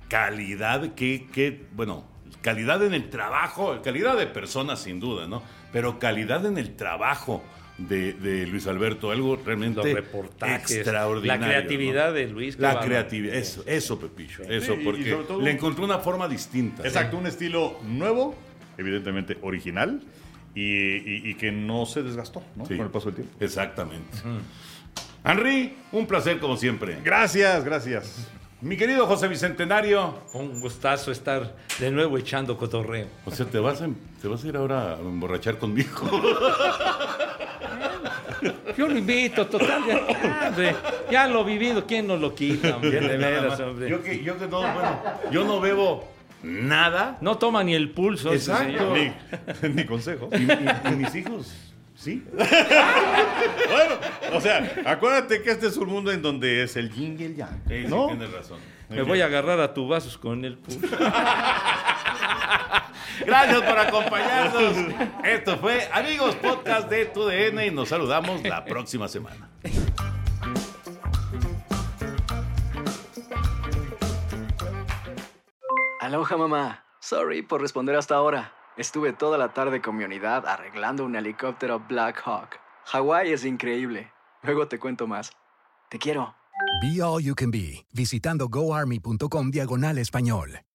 calidad, qué, qué, bueno, calidad en el trabajo, calidad de personas sin duda, ¿no? Pero calidad en el trabajo de, de Luis Alberto, algo realmente Los reportajes, extraordinario. la creatividad ¿no? de Luis, La creatividad, eso, eso, Pepillo, eso, porque todo- le encontró una forma distinta. ¿sí? Exacto, un estilo nuevo, evidentemente original, y, y- y que no se desgastó ¿no? Sí. con el paso del tiempo. Exactamente. Henry, un placer como siempre. Gracias, gracias. Mi querido José Bicentenario, Un gustazo estar de nuevo echando cotorreo. o sea, ¿te vas a, te vas a ir ahora a emborrachar conmigo? [laughs] Yo lo invito, total. Ya, hombre, ya lo vivido, ¿quién nos lo quita? Hombre, de veras, hombre. Yo que, yo que no, bueno, yo no bebo nada. No toma ni el pulso. ese Exacto. señor. Ni, [laughs] ni consejo. Y, y- y mis hijos, sí. [laughs] Bueno, o sea, acuérdate que este es un mundo en donde es el yin y el yang. Sí, sí, ¿no? tienes razón. Me voy a agarrar a tu vasos con el pulso. [laughs] [laughs] Gracias por acompañarnos. Esto fue Amigos Podcast de TUDN y nos saludamos la próxima semana. Aloha mamá. Sorry por responder hasta ahora. Estuve toda la tarde con mi unidad arreglando un helicóptero Black Hawk. Hawái es increíble. Luego te cuento más. Te quiero. Be All You Can Be, visitando goarmy.com diagonal español.